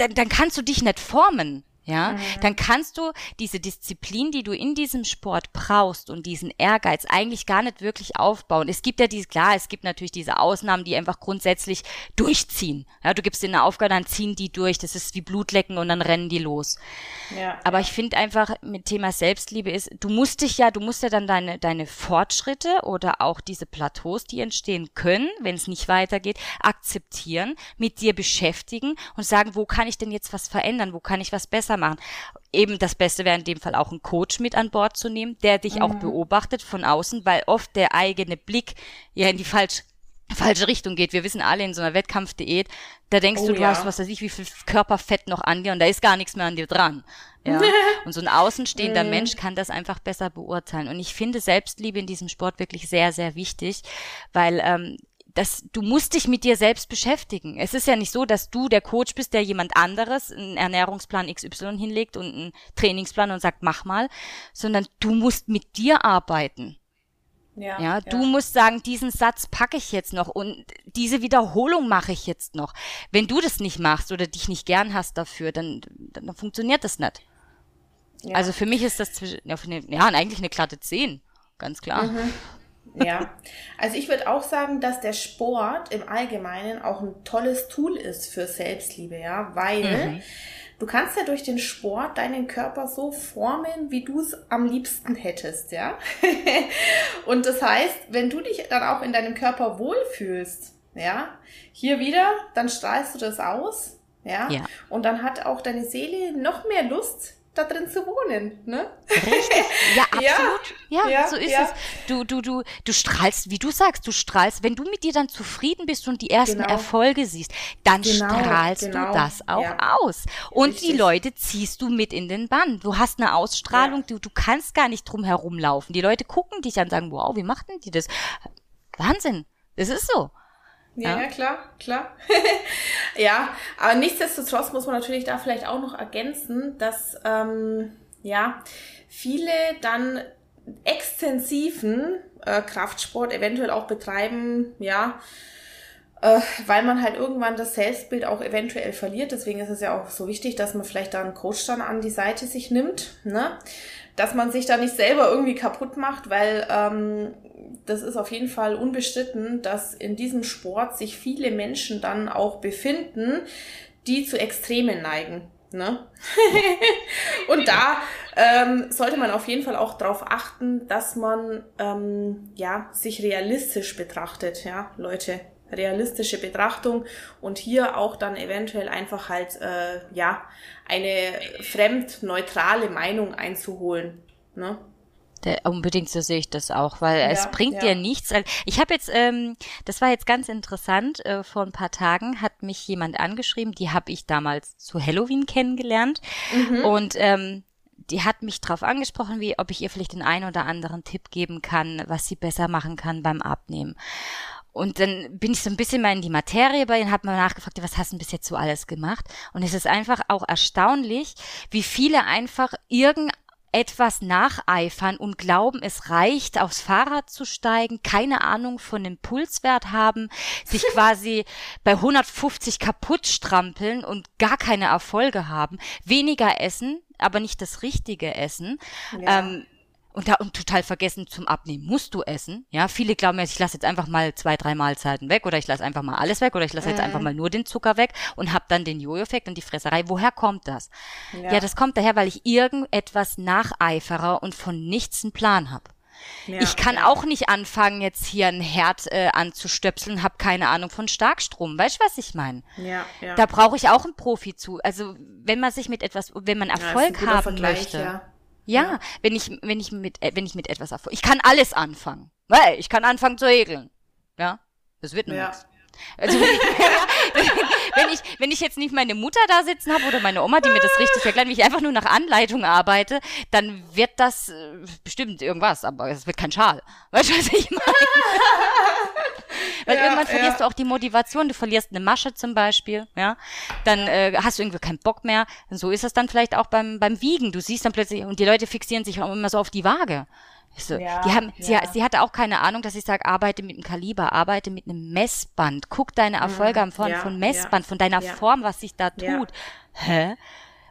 dann, dann kannst du dich nicht formen. Ja, mhm. dann kannst du diese Disziplin, die du in diesem Sport brauchst und diesen Ehrgeiz eigentlich gar nicht wirklich aufbauen. Es gibt ja diese, klar, es gibt natürlich diese Ausnahmen, die einfach grundsätzlich durchziehen. Ja, du gibst ihnen eine Aufgabe, dann ziehen die durch. Das ist wie Blutlecken und dann rennen die los. Ja, Aber ich finde einfach mit Thema Selbstliebe ist, du musst dich ja, du musst ja dann deine, deine Fortschritte oder auch diese Plateaus, die entstehen können, wenn es nicht weitergeht, akzeptieren, mit dir beschäftigen und sagen, wo kann ich denn jetzt was verändern? Wo kann ich was besser machen. Eben das Beste wäre in dem Fall auch einen Coach mit an Bord zu nehmen, der dich mhm. auch beobachtet von außen, weil oft der eigene Blick ja in die falsche falsche Richtung geht. Wir wissen alle in so einer Wettkampfdiät, da denkst oh, du, du ja. hast was weiß ich, wie viel Körperfett noch an dir und da ist gar nichts mehr an dir dran. Ja. und so ein außenstehender. Mensch kann das einfach besser beurteilen. Und ich finde Selbstliebe in diesem Sport wirklich sehr, sehr wichtig, weil ähm, das, du musst dich mit dir selbst beschäftigen. Es ist ja nicht so, dass du der Coach bist, der jemand anderes einen Ernährungsplan XY hinlegt und einen Trainingsplan und sagt, mach mal, sondern du musst mit dir arbeiten. Ja, ja, du ja. musst sagen, diesen Satz packe ich jetzt noch und diese Wiederholung mache ich jetzt noch. Wenn du das nicht machst oder dich nicht gern hast dafür, dann, dann, dann funktioniert das nicht. Ja. Also für mich ist das zwischen, ja, eigentlich eine glatte 10, ganz klar. Mhm.
Ja, also ich würde auch sagen, dass der Sport im Allgemeinen auch ein tolles Tool ist für Selbstliebe, ja, weil mhm. du kannst ja durch den Sport deinen Körper so formen, wie du es am liebsten hättest, ja. Und das heißt, wenn du dich dann auch in deinem Körper wohlfühlst, ja, hier wieder, dann strahlst du das aus, ja, ja. und dann hat auch deine Seele noch mehr Lust, da drin zu wohnen, ne?
Richtig. Ja, absolut. Ja, ja, ja so ist ja. es. Du, du, du, du strahlst, wie du sagst, du strahlst, wenn du mit dir dann zufrieden bist und die ersten genau. Erfolge siehst, dann genau, strahlst genau. du das auch aus. Und Richtig. die Leute ziehst du mit in den Bann. Du hast eine Ausstrahlung, du, du kannst gar nicht drum herumlaufen. Die Leute gucken dich an und sagen, wow, wie macht denn die das? Wahnsinn. Das ist so.
Ja, ja, klar, klar. ja, aber nichtsdestotrotz muss man natürlich da vielleicht auch noch ergänzen, dass ähm, ja viele dann extensiven äh, Kraftsport eventuell auch betreiben, ja, äh, weil man halt irgendwann das Selbstbild auch eventuell verliert. Deswegen ist es ja auch so wichtig, dass man vielleicht da einen Coach dann an die Seite sich nimmt, ne? Dass man sich da nicht selber irgendwie kaputt macht, weil ähm, das ist auf jeden Fall unbestritten, dass in diesem Sport sich viele Menschen dann auch befinden, die zu Extremen neigen. Ne? und da ähm, sollte man auf jeden Fall auch darauf achten, dass man ähm, ja sich realistisch betrachtet, ja, Leute realistische Betrachtung und hier auch dann eventuell einfach halt äh, ja eine fremdneutrale Meinung einzuholen. Ne?
Der, unbedingt so sehe ich das auch, weil ja, es bringt ja. dir nichts. Ich habe jetzt, ähm, das war jetzt ganz interessant, äh, vor ein paar Tagen hat mich jemand angeschrieben, die habe ich damals zu Halloween kennengelernt mhm. und ähm, die hat mich drauf angesprochen, wie ob ich ihr vielleicht den einen oder anderen Tipp geben kann, was sie besser machen kann beim Abnehmen. Und dann bin ich so ein bisschen mal in die Materie bei ihnen, habe mal nachgefragt, was hast du bis jetzt so alles gemacht? Und es ist einfach auch erstaunlich, wie viele einfach irgendetwas nacheifern und glauben, es reicht, aufs Fahrrad zu steigen, keine Ahnung von dem Pulswert haben, sich quasi bei 150 kaputt strampeln und gar keine Erfolge haben, weniger essen, aber nicht das richtige Essen. Ja. Ähm, und da und total vergessen zum Abnehmen musst du essen. Ja, viele glauben jetzt, ich lasse jetzt einfach mal zwei, drei Mahlzeiten weg oder ich lasse einfach mal alles weg oder ich lasse mhm. jetzt einfach mal nur den Zucker weg und hab dann den Jojo-Effekt und die Fresserei. Woher kommt das? Ja. ja. das kommt daher, weil ich irgendetwas nacheifere und von nichts einen Plan habe. Ja, ich kann ja. auch nicht anfangen, jetzt hier ein Herd äh, anzustöpseln, habe keine Ahnung von Starkstrom. Weißt du, was ich meine? Ja, ja. Da brauche ich auch einen Profi zu. Also wenn man sich mit etwas, wenn man Erfolg haben Vergleich, möchte, ja. Wenn ich, wenn ich mit, äh, wenn ich mit etwas erfolge. Ich kann alles anfangen. Weil ich kann anfangen zu häkeln. Ja, das wird nur ja. nichts. Also wenn ich, wenn ich, wenn ich jetzt nicht meine Mutter da sitzen habe oder meine Oma, die mir das richtig erklärt, wenn ich einfach nur nach Anleitung arbeite, dann wird das äh, bestimmt irgendwas, aber es wird kein Schal. Weißt du, was ich meine? Weil ja, irgendwann verlierst ja. du auch die Motivation, du verlierst eine Masche zum Beispiel, ja. Dann äh, hast du irgendwie keinen Bock mehr. Und so ist es dann vielleicht auch beim, beim Wiegen. Du siehst dann plötzlich, und die Leute fixieren sich auch immer so auf die Waage. So, ja, die haben, ja. sie, sie hatte auch keine Ahnung, dass ich sage, arbeite mit einem Kaliber, arbeite mit einem Messband, guck deine mhm. Erfolge an von, ja, von Messband, von deiner Form, was sich da tut. Hä?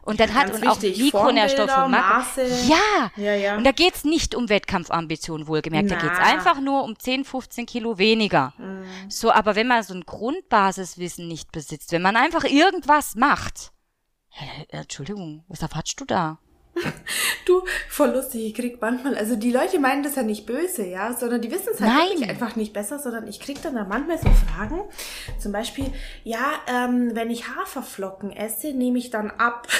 Und dann hat und auch Mikronährstoffe und Makro. Ja. ja, ja. Und da geht's nicht um Wettkampfambitionen, wohlgemerkt. Na. Da geht's einfach nur um 10, 15 Kilo weniger. Mhm. So, aber wenn man so ein Grundbasiswissen nicht besitzt, wenn man einfach irgendwas macht, Entschuldigung, was erwartest du da?
Du, voll lustig, ich krieg manchmal, also die Leute meinen das ja nicht böse, ja, sondern die wissen es halt wirklich einfach nicht besser, sondern ich krieg dann da manchmal so Fragen, zum Beispiel, ja, ähm, wenn ich Haferflocken esse, nehme ich dann ab.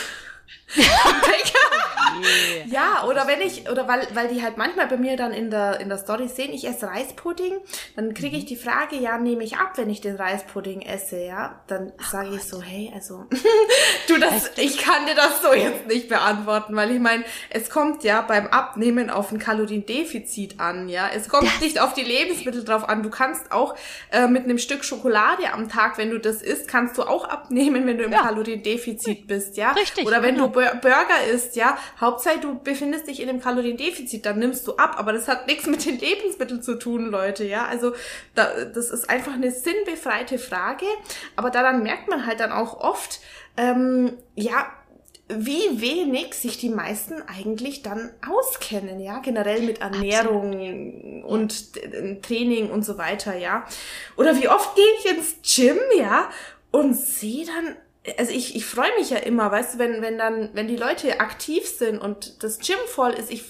ja, oder wenn ich, oder weil, weil die halt manchmal bei mir dann in der, in der Story sehen, ich esse Reispudding, dann kriege ich mhm. die Frage, ja, nehme ich ab, wenn ich den Reispudding esse, ja. Dann sage ich so, hey, also, du, das, ich kann dir das so jetzt nicht beantworten, weil ich meine, es kommt ja beim Abnehmen auf ein Kaloriendefizit an, ja. Es kommt das nicht auf die Lebensmittel drauf an. Du kannst auch äh, mit einem Stück Schokolade am Tag, wenn du das isst, kannst du auch abnehmen, wenn du im ja. Kaloriendefizit bist, ja. Richtig. Oder wenn. Du Burger isst, ja. Hauptsache, du befindest dich in einem Kaloriendefizit, dann nimmst du ab. Aber das hat nichts mit den Lebensmitteln zu tun, Leute, ja. Also da, das ist einfach eine sinnbefreite Frage. Aber daran merkt man halt dann auch oft, ähm, ja, wie wenig sich die meisten eigentlich dann auskennen, ja, generell mit Ernährung Absolut. und Training und so weiter, ja. Oder wie oft gehe ich ins Gym, ja, und sehe dann also ich, ich freue mich ja immer, weißt du, wenn, wenn dann, wenn die Leute aktiv sind und das Gym voll ist, ich,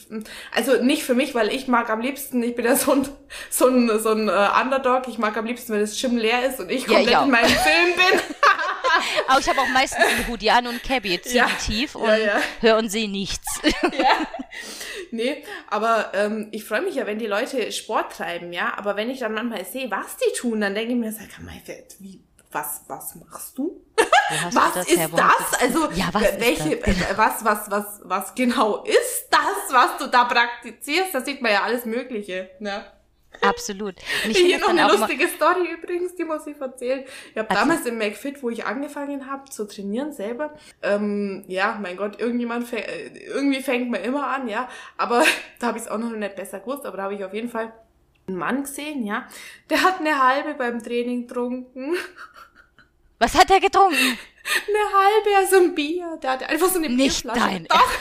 also nicht für mich, weil ich mag am liebsten, ich bin ja so ein, so ein, so ein uh, Underdog, ich mag am liebsten, wenn das Gym leer ist und ich komplett ja, ich in meinem Film bin.
Aber ich habe auch meistens einen Hoodie an und Cabby ziemlich ja, tief und ja, ja. höre und sehe nichts. ja.
Nee, aber ähm, ich freue mich ja, wenn die Leute Sport treiben, ja. Aber wenn ich dann manchmal sehe, was die tun, dann denke ich mir, sag mal, wie, was, was machst du? was das ist das? Also ja, was welche, das? Äh, was, was, was, was genau ist das, was du da praktizierst? Da sieht man ja alles Mögliche. Ne?
Absolut.
Und ich Hier noch eine lustige Story übrigens, die muss ich erzählen. Ich habe damals im McFit, wo ich angefangen habe zu trainieren selber, ähm, ja, mein Gott, irgendjemand fäng, äh, irgendwie fängt man immer an, ja, aber da habe ich es auch noch nicht besser gewusst, aber da habe ich auf jeden Fall einen Mann gesehen, ja, der hat eine halbe beim Training getrunken.
Was hat er getrunken?
Eine halbe, also ein Bier. Der hat einfach so eine
Nicht Bierflasche. Dein
Doch.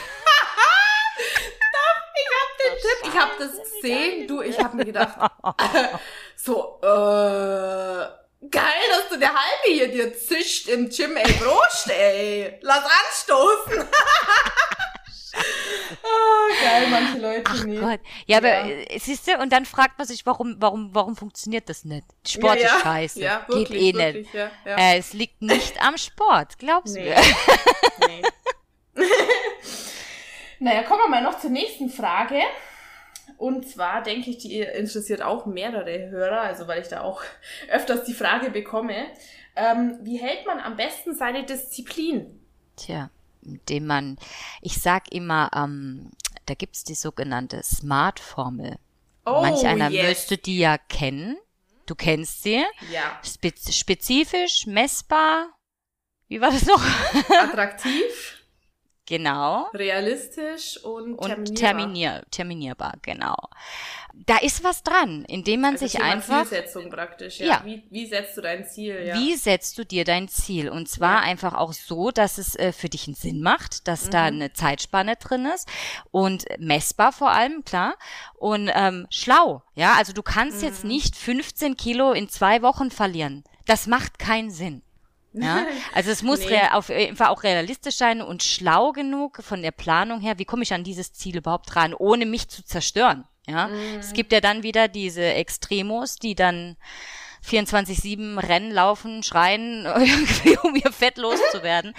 Doch, ich hab den Tipp, ich hab das gesehen. Du, ich hab mir gedacht, so, äh, geil, dass du der halbe hier dir zischt im Gym, ey, Prost, ey. Lass anstoßen. Oh, geil, manche Leute
Ach nicht. Gott. Ja, aber ja. Äh, siehst du, und dann fragt man sich, warum, warum, warum funktioniert das nicht? Sport ja, ja. ist scheiße. Ja, wirklich, Geht eh wirklich, nicht. Äh, es liegt nicht am Sport, glaubst du? Nee. nee.
naja, kommen wir mal noch zur nächsten Frage. Und zwar denke ich, die interessiert auch mehrere Hörer, also weil ich da auch öfters die Frage bekomme. Ähm, wie hält man am besten seine Disziplin?
Tja dem man, ich sag immer, ähm, da gibt's die sogenannte Smart-Formel. Oh, Manch einer yes. müsste die ja kennen. Du kennst sie.
Ja.
Spez spezifisch, messbar. Wie war das noch?
Attraktiv.
Genau.
Realistisch und,
und terminier, terminierbar, genau. Da ist was dran, indem man also sich einfach.
Zielsetzung praktisch, ja. ja. Wie, wie setzt du dein Ziel, ja.
Wie setzt du dir dein Ziel? Und zwar ja. einfach auch so, dass es äh, für dich einen Sinn macht, dass mhm. da eine Zeitspanne drin ist und messbar vor allem, klar. Und ähm, schlau, ja. Also du kannst mhm. jetzt nicht 15 Kilo in zwei Wochen verlieren. Das macht keinen Sinn. Ja, also es muss nee. auf jeden Fall auch realistisch sein und schlau genug von der Planung her. Wie komme ich an dieses Ziel überhaupt ran, ohne mich zu zerstören? Ja, mm. es gibt ja dann wieder diese Extremos, die dann 24-7 rennen, laufen, schreien, irgendwie, um ihr Fett loszuwerden.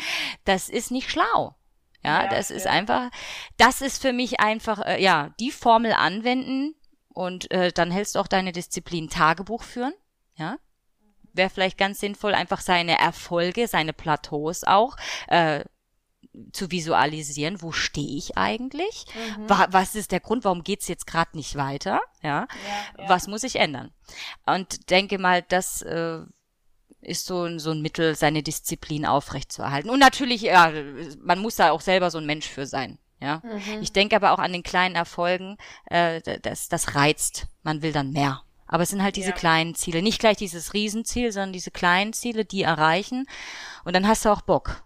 Das ist nicht schlau. Ja, ja das ja. ist einfach, das ist für mich einfach, äh, ja, die Formel anwenden und äh, dann hältst du auch deine Disziplin Tagebuch führen. Ja, wäre vielleicht ganz sinnvoll, einfach seine Erfolge, seine Plateaus auch äh, zu visualisieren, wo stehe ich eigentlich? Mhm. Was ist der Grund, warum geht's jetzt gerade nicht weiter? Ja? ja? Ja, Was muss ich ändern? Und denke mal, das äh, ist so, so ein Mittel, seine Disziplin aufrechtzuerhalten. Und natürlich, ja, man muss da auch selber so ein Mensch für sein. Ja, mhm. ich denke aber auch an den kleinen Erfolgen, äh, das, das reizt. Man will dann mehr. Aber es sind halt diese ja. kleinen Ziele. Nicht gleich dieses Riesenziel, sondern diese kleinen Ziele, die erreichen. Und dann hast du auch Bock.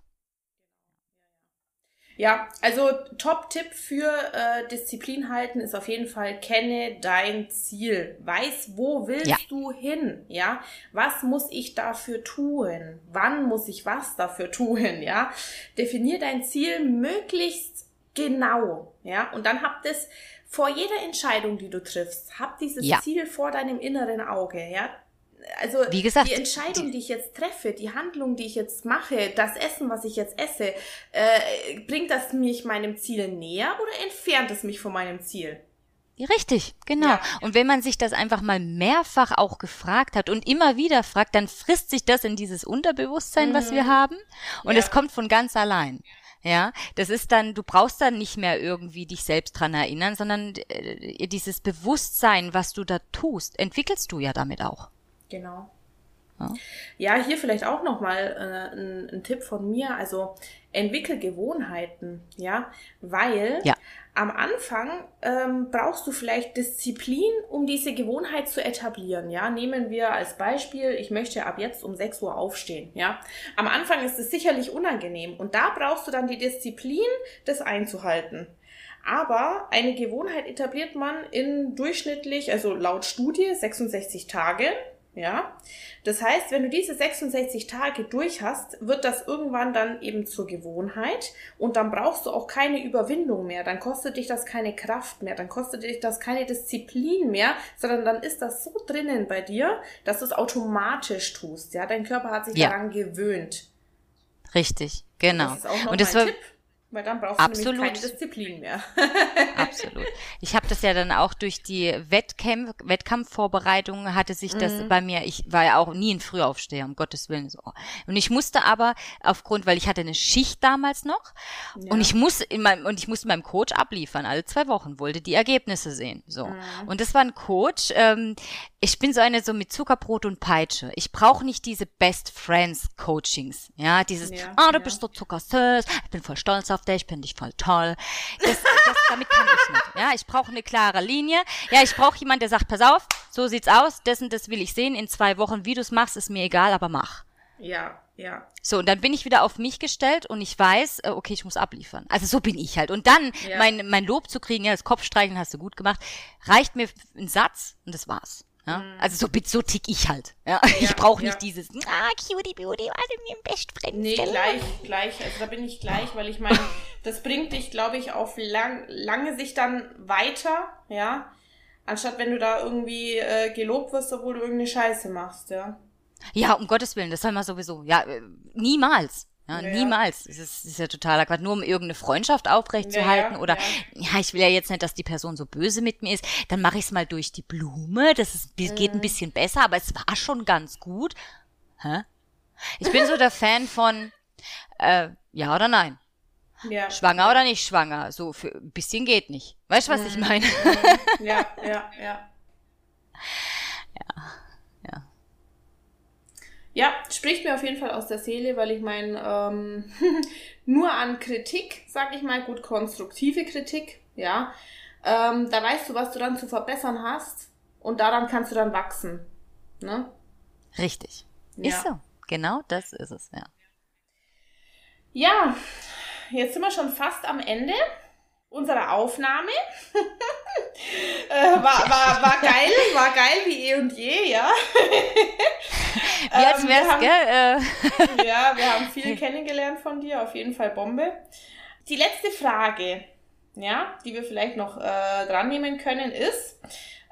Ja, also Top-Tipp für äh, Disziplin halten ist auf jeden Fall, kenne dein Ziel. Weiß, wo willst ja. du hin? Ja, was muss ich dafür tun? Wann muss ich was dafür tun? Ja, definier dein Ziel möglichst genau. Ja, und dann habt es vor jeder Entscheidung, die du triffst, hab dieses ja. Ziel vor deinem inneren Auge. Ja, also
Wie gesagt,
die Entscheidung, die ich jetzt treffe, die Handlung, die ich jetzt mache, das Essen, was ich jetzt esse, äh, bringt das mich meinem Ziel näher oder entfernt es mich von meinem Ziel?
Richtig, genau. Ja. Und wenn man sich das einfach mal mehrfach auch gefragt hat und immer wieder fragt, dann frisst sich das in dieses Unterbewusstsein, mhm. was wir mhm. haben, und ja. es kommt von ganz allein. Ja, das ist dann, du brauchst dann nicht mehr irgendwie dich selbst dran erinnern, sondern äh, dieses Bewusstsein, was du da tust, entwickelst du ja damit auch.
Genau. Ja, ja hier vielleicht auch nochmal äh, ein, ein Tipp von mir. Also entwickel Gewohnheiten, ja, weil ja. Am Anfang ähm, brauchst du vielleicht Disziplin, um diese Gewohnheit zu etablieren. Ja, nehmen wir als Beispiel, ich möchte ab jetzt um 6 Uhr aufstehen. Ja, am Anfang ist es sicherlich unangenehm und da brauchst du dann die Disziplin, das einzuhalten. Aber eine Gewohnheit etabliert man in durchschnittlich, also laut Studie, 66 Tage. Ja, das heißt, wenn du diese 66 Tage durch hast, wird das irgendwann dann eben zur Gewohnheit und dann brauchst du auch keine Überwindung mehr, dann kostet dich das keine Kraft mehr, dann kostet dich das keine Disziplin mehr, sondern dann ist das so drinnen bei dir, dass du es automatisch tust. Ja, dein Körper hat sich ja. daran gewöhnt.
Richtig, genau.
Das ist auch noch und das war, Tipp. Weil dann brauchst Absolut. du nämlich keine Disziplin mehr.
Absolut. Ich habe das ja dann auch durch die Wettkämpf Wettkampfvorbereitungen hatte sich das mhm. bei mir, ich war ja auch nie ein Frühaufsteher, um Gottes Willen. So. Und ich musste aber aufgrund, weil ich hatte eine Schicht damals noch ja. und ich muss in meinem, und ich musste meinem Coach abliefern, alle zwei Wochen, wollte die Ergebnisse sehen. So. Mhm. Und das war ein Coach, ähm, ich bin so eine so mit Zuckerbrot und Peitsche. Ich brauche nicht diese Best Friends Coachings. Ja, dieses, ah, ja, oh, du ja. bist so zuckersüß, ich bin voll stolz auf dich, ich bin dich voll toll. Das, das, damit kann ich nicht. Ja, ich brauche eine klare Linie. Ja, ich brauche jemand, der sagt, pass auf, so sieht's aus, das und das will ich sehen in zwei Wochen. Wie du's machst, ist mir egal, aber mach.
Ja, ja.
So, und dann bin ich wieder auf mich gestellt und ich weiß, äh, okay, ich muss abliefern. Also so bin ich halt. Und dann ja. mein, mein Lob zu kriegen, ja, das Kopfstreicheln hast du gut gemacht, reicht mir ein Satz und das war's. Ja? Mhm. Also so, so tick ich halt. Ja? ja ich brauche nicht ja. dieses, ah, cutie beauty, warte mir im Best Friend.
Nee, gleich, gleich. Also da bin ich gleich, weil ich meine, das bringt dich, glaube ich, auf lang, lange Sicht dann weiter, ja. Anstatt wenn du da irgendwie äh, gelobt wirst, obwohl du irgendeine Scheiße machst, ja.
Ja, um Gottes Willen, das soll man sowieso. Ja, äh, niemals. Ja, ja, niemals. Das ist, das ist ja totaler Quatsch. Nur um irgendeine Freundschaft aufrechtzuerhalten ja, oder ja. ich will ja jetzt nicht, dass die Person so böse mit mir ist. Dann mache ich es mal durch die Blume. Das ist, geht ein mhm. bisschen besser, aber es war schon ganz gut. Hä? Ich bin so der Fan von äh, ja oder nein. Ja. Schwanger oder nicht schwanger. So für ein bisschen geht nicht. Weißt du, was mhm. ich meine?
Ja, ja, ja.
Ja.
Ja, spricht mir auf jeden Fall aus der Seele, weil ich meine, ähm, nur an Kritik, sag ich mal, gut konstruktive Kritik, ja, ähm, da weißt du, was du dann zu verbessern hast und daran kannst du dann wachsen. Ne?
Richtig. Ja. Ist so. Genau das ist es, ja.
Ja, jetzt sind wir schon fast am Ende unserer Aufnahme. äh, war, war, war geil, war geil wie eh und je, ja.
wie als ähm, wär's, ähm, gell?
Ja, wir haben viel kennengelernt von dir, auf jeden Fall Bombe. Die letzte Frage, ja, die wir vielleicht noch äh, dran nehmen können, ist,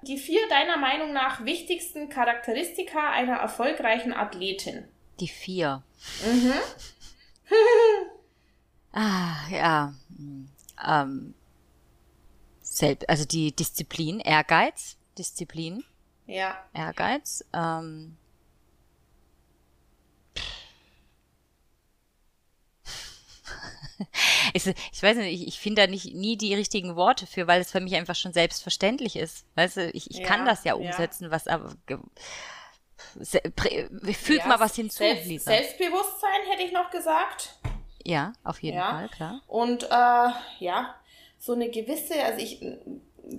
die vier deiner Meinung nach wichtigsten Charakteristika einer erfolgreichen Athletin.
Die vier.
Mhm.
ah, ja. Hm ähm, selb also die Disziplin, Ehrgeiz, Disziplin.
Ja.
Ehrgeiz. Ähm, ich, ich weiß nicht, ich, ich finde da nicht nie die richtigen Worte für, weil es für mich einfach schon selbstverständlich ist. Weißt du, ich, ich ja, kann das ja umsetzen, ja. was aber fügt ja, mal was hinzu,
Selbst, Lisa. Selbstbewusstsein hätte ich noch gesagt.
Ja, auf jeden ja. Fall, klar.
Und äh, ja, so eine gewisse, also ich,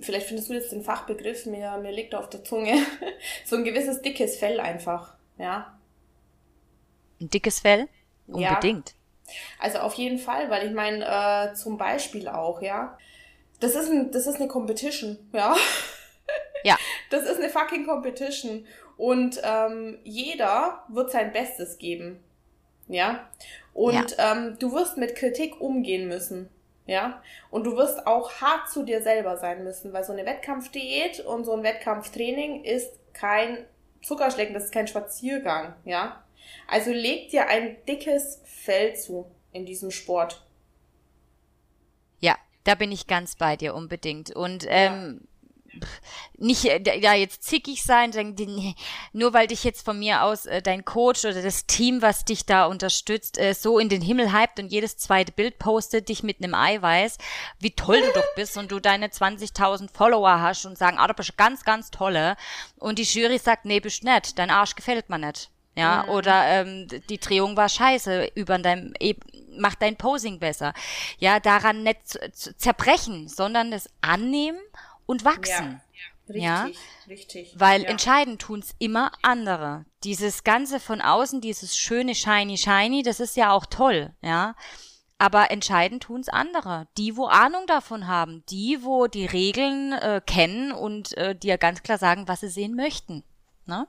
vielleicht findest du jetzt den Fachbegriff, mir, mir liegt auf der Zunge, so ein gewisses dickes Fell einfach, ja.
Ein dickes Fell? Unbedingt.
Also auf jeden Fall, weil ich meine, äh, zum Beispiel auch, ja. Das ist, ein, das ist eine Competition, ja.
Ja.
Das ist eine fucking Competition. Und ähm, jeder wird sein Bestes geben. Ja. Und ja. Ähm, du wirst mit Kritik umgehen müssen. Ja. Und du wirst auch hart zu dir selber sein müssen, weil so eine Wettkampfdiät und so ein Wettkampftraining ist kein Zuckerschlecken, das ist kein Spaziergang. Ja. Also leg dir ein dickes Fell zu in diesem Sport.
Ja, da bin ich ganz bei dir unbedingt. Und ähm, ja nicht äh, ja jetzt zickig sein, nur weil dich jetzt von mir aus äh, dein Coach oder das Team, was dich da unterstützt, äh, so in den Himmel hypt und jedes zweite Bild postet dich mit einem Eiweiß, wie toll du doch bist und du deine 20.000 Follower hast und sagen, ah, du bist ganz, ganz tolle und die Jury sagt, nee, bist nett, dein Arsch gefällt mir nicht. Ja, mhm. oder ähm, die Drehung war scheiße, über deinem e macht dein Posing besser. Ja, daran nicht zerbrechen, sondern es annehmen und wachsen.
Ja, richtig, ja? richtig.
Weil
ja.
entscheidend tun's immer andere. Dieses Ganze von außen, dieses schöne shiny shiny, das ist ja auch toll, ja. Aber entscheidend tun's andere. Die, wo Ahnung davon haben, die, wo die Regeln äh, kennen und äh, dir ganz klar sagen, was sie sehen möchten. Ne?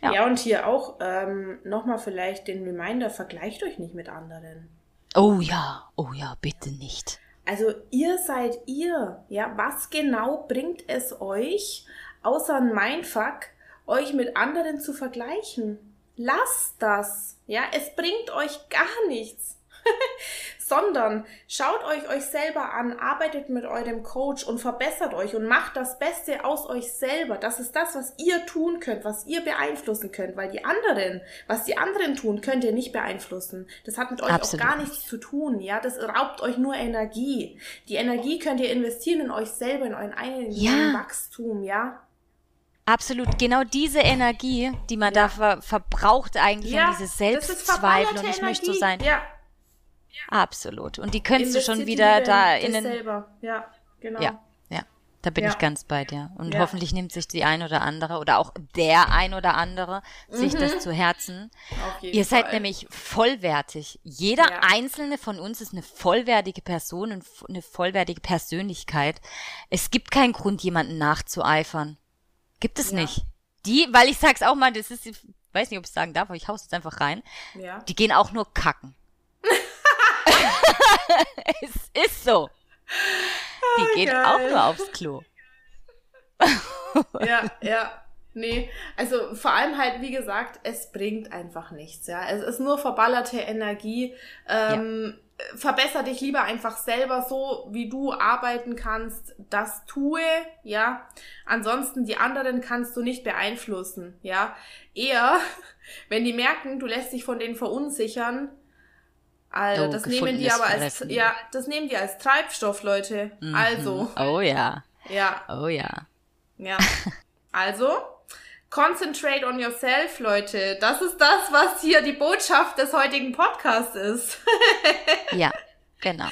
Ja. ja, und hier auch ähm, nochmal vielleicht den Reminder, vergleicht euch nicht mit anderen.
Oh ja, oh ja, bitte nicht.
Also ihr seid ihr. Ja, was genau bringt es euch, außer ein Mindfuck, euch mit anderen zu vergleichen? Lasst das. Ja, es bringt euch gar nichts. sondern schaut euch euch selber an, arbeitet mit eurem Coach und verbessert euch und macht das Beste aus euch selber. Das ist das, was ihr tun könnt, was ihr beeinflussen könnt, weil die anderen, was die anderen tun, könnt ihr nicht beeinflussen. Das hat mit euch Absolut. auch gar nichts zu tun, ja. Das raubt euch nur Energie. Die Energie könnt ihr investieren in euch selber, in euren eigenen ja. Wachstum, ja.
Absolut, genau diese Energie, die man ja. da ver verbraucht eigentlich, ja, diese Selbstzweifel und ich möchte so sein.
Ja,
Absolut. Und die könntest du schon wieder da in den.
Selber. Ja, genau.
Ja, ja. Da bin ja. ich ganz bei dir. Und ja. hoffentlich nimmt sich die ein oder andere oder auch der ein oder andere mhm. sich das mhm. zu Herzen. Ihr seid Fall. nämlich vollwertig. Jeder ja. einzelne von uns ist eine vollwertige Person und eine vollwertige Persönlichkeit. Es gibt keinen Grund, jemanden nachzueifern. Gibt es nicht. Die, weil ich sag's auch mal, das ist, ich weiß nicht, ob ich sagen darf, aber ich hau's jetzt einfach rein. Ja. Die gehen auch nur kacken. es ist so. Die ah, geht geil. auch nur aufs Klo.
ja, ja. Nee, also vor allem halt, wie gesagt, es bringt einfach nichts, ja. Es ist nur verballerte Energie. Ähm, ja. Verbessere dich lieber einfach selber so, wie du arbeiten kannst. Das tue, ja. Ansonsten die anderen kannst du nicht beeinflussen, ja. Eher, wenn die merken, du lässt dich von denen verunsichern, also, oh, das nehmen die aber als, ja, das nehmen die als Treibstoff, Leute. Mhm. Also.
Oh ja.
Ja.
Oh ja.
Ja. Also, concentrate on yourself, Leute. Das ist das, was hier die Botschaft des heutigen Podcasts ist.
ja, genau.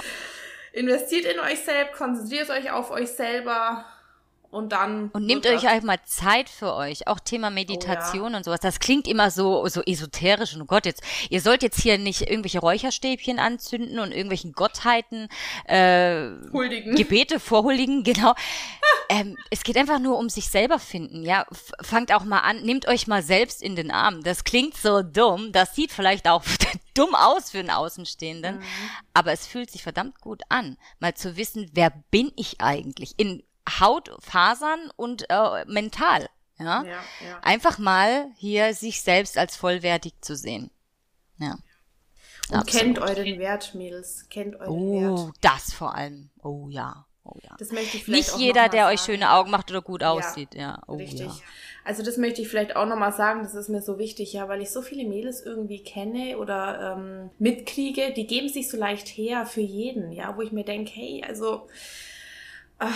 Investiert in euch selbst, konzentriert euch auf euch selber und dann.
Und nehmt euch einfach mal Zeit für euch. Auch Thema Meditation oh, ja. und sowas. Das klingt immer so, so esoterisch. Und oh Gott, jetzt, ihr sollt jetzt hier nicht irgendwelche Räucherstäbchen anzünden und irgendwelchen Gottheiten, äh,
Huldigen.
Gebete vorhuldigen, genau. ähm, es geht einfach nur um sich selber finden, ja. Fangt auch mal an, nehmt euch mal selbst in den Arm. Das klingt so dumm. Das sieht vielleicht auch dumm aus für einen Außenstehenden. Mhm. Aber es fühlt sich verdammt gut an, mal zu wissen, wer bin ich eigentlich? In Hautfasern und äh, mental. Ja? Ja, ja? Einfach mal hier sich selbst als vollwertig zu sehen. Ja.
Und Absolut. kennt euren Wert, Mädels. Kennt euren
oh,
Wert.
Oh, das vor allem. Oh ja. Oh ja.
Das möchte ich vielleicht
Nicht jeder, der sagen. euch schöne Augen macht oder gut aussieht, ja. Oh,
richtig. Ja. Also das möchte ich vielleicht auch nochmal sagen, das ist mir so wichtig, ja, weil ich so viele Mädels irgendwie kenne oder ähm, mitkriege, die geben sich so leicht her für jeden, ja, wo ich mir denke, hey, also äh,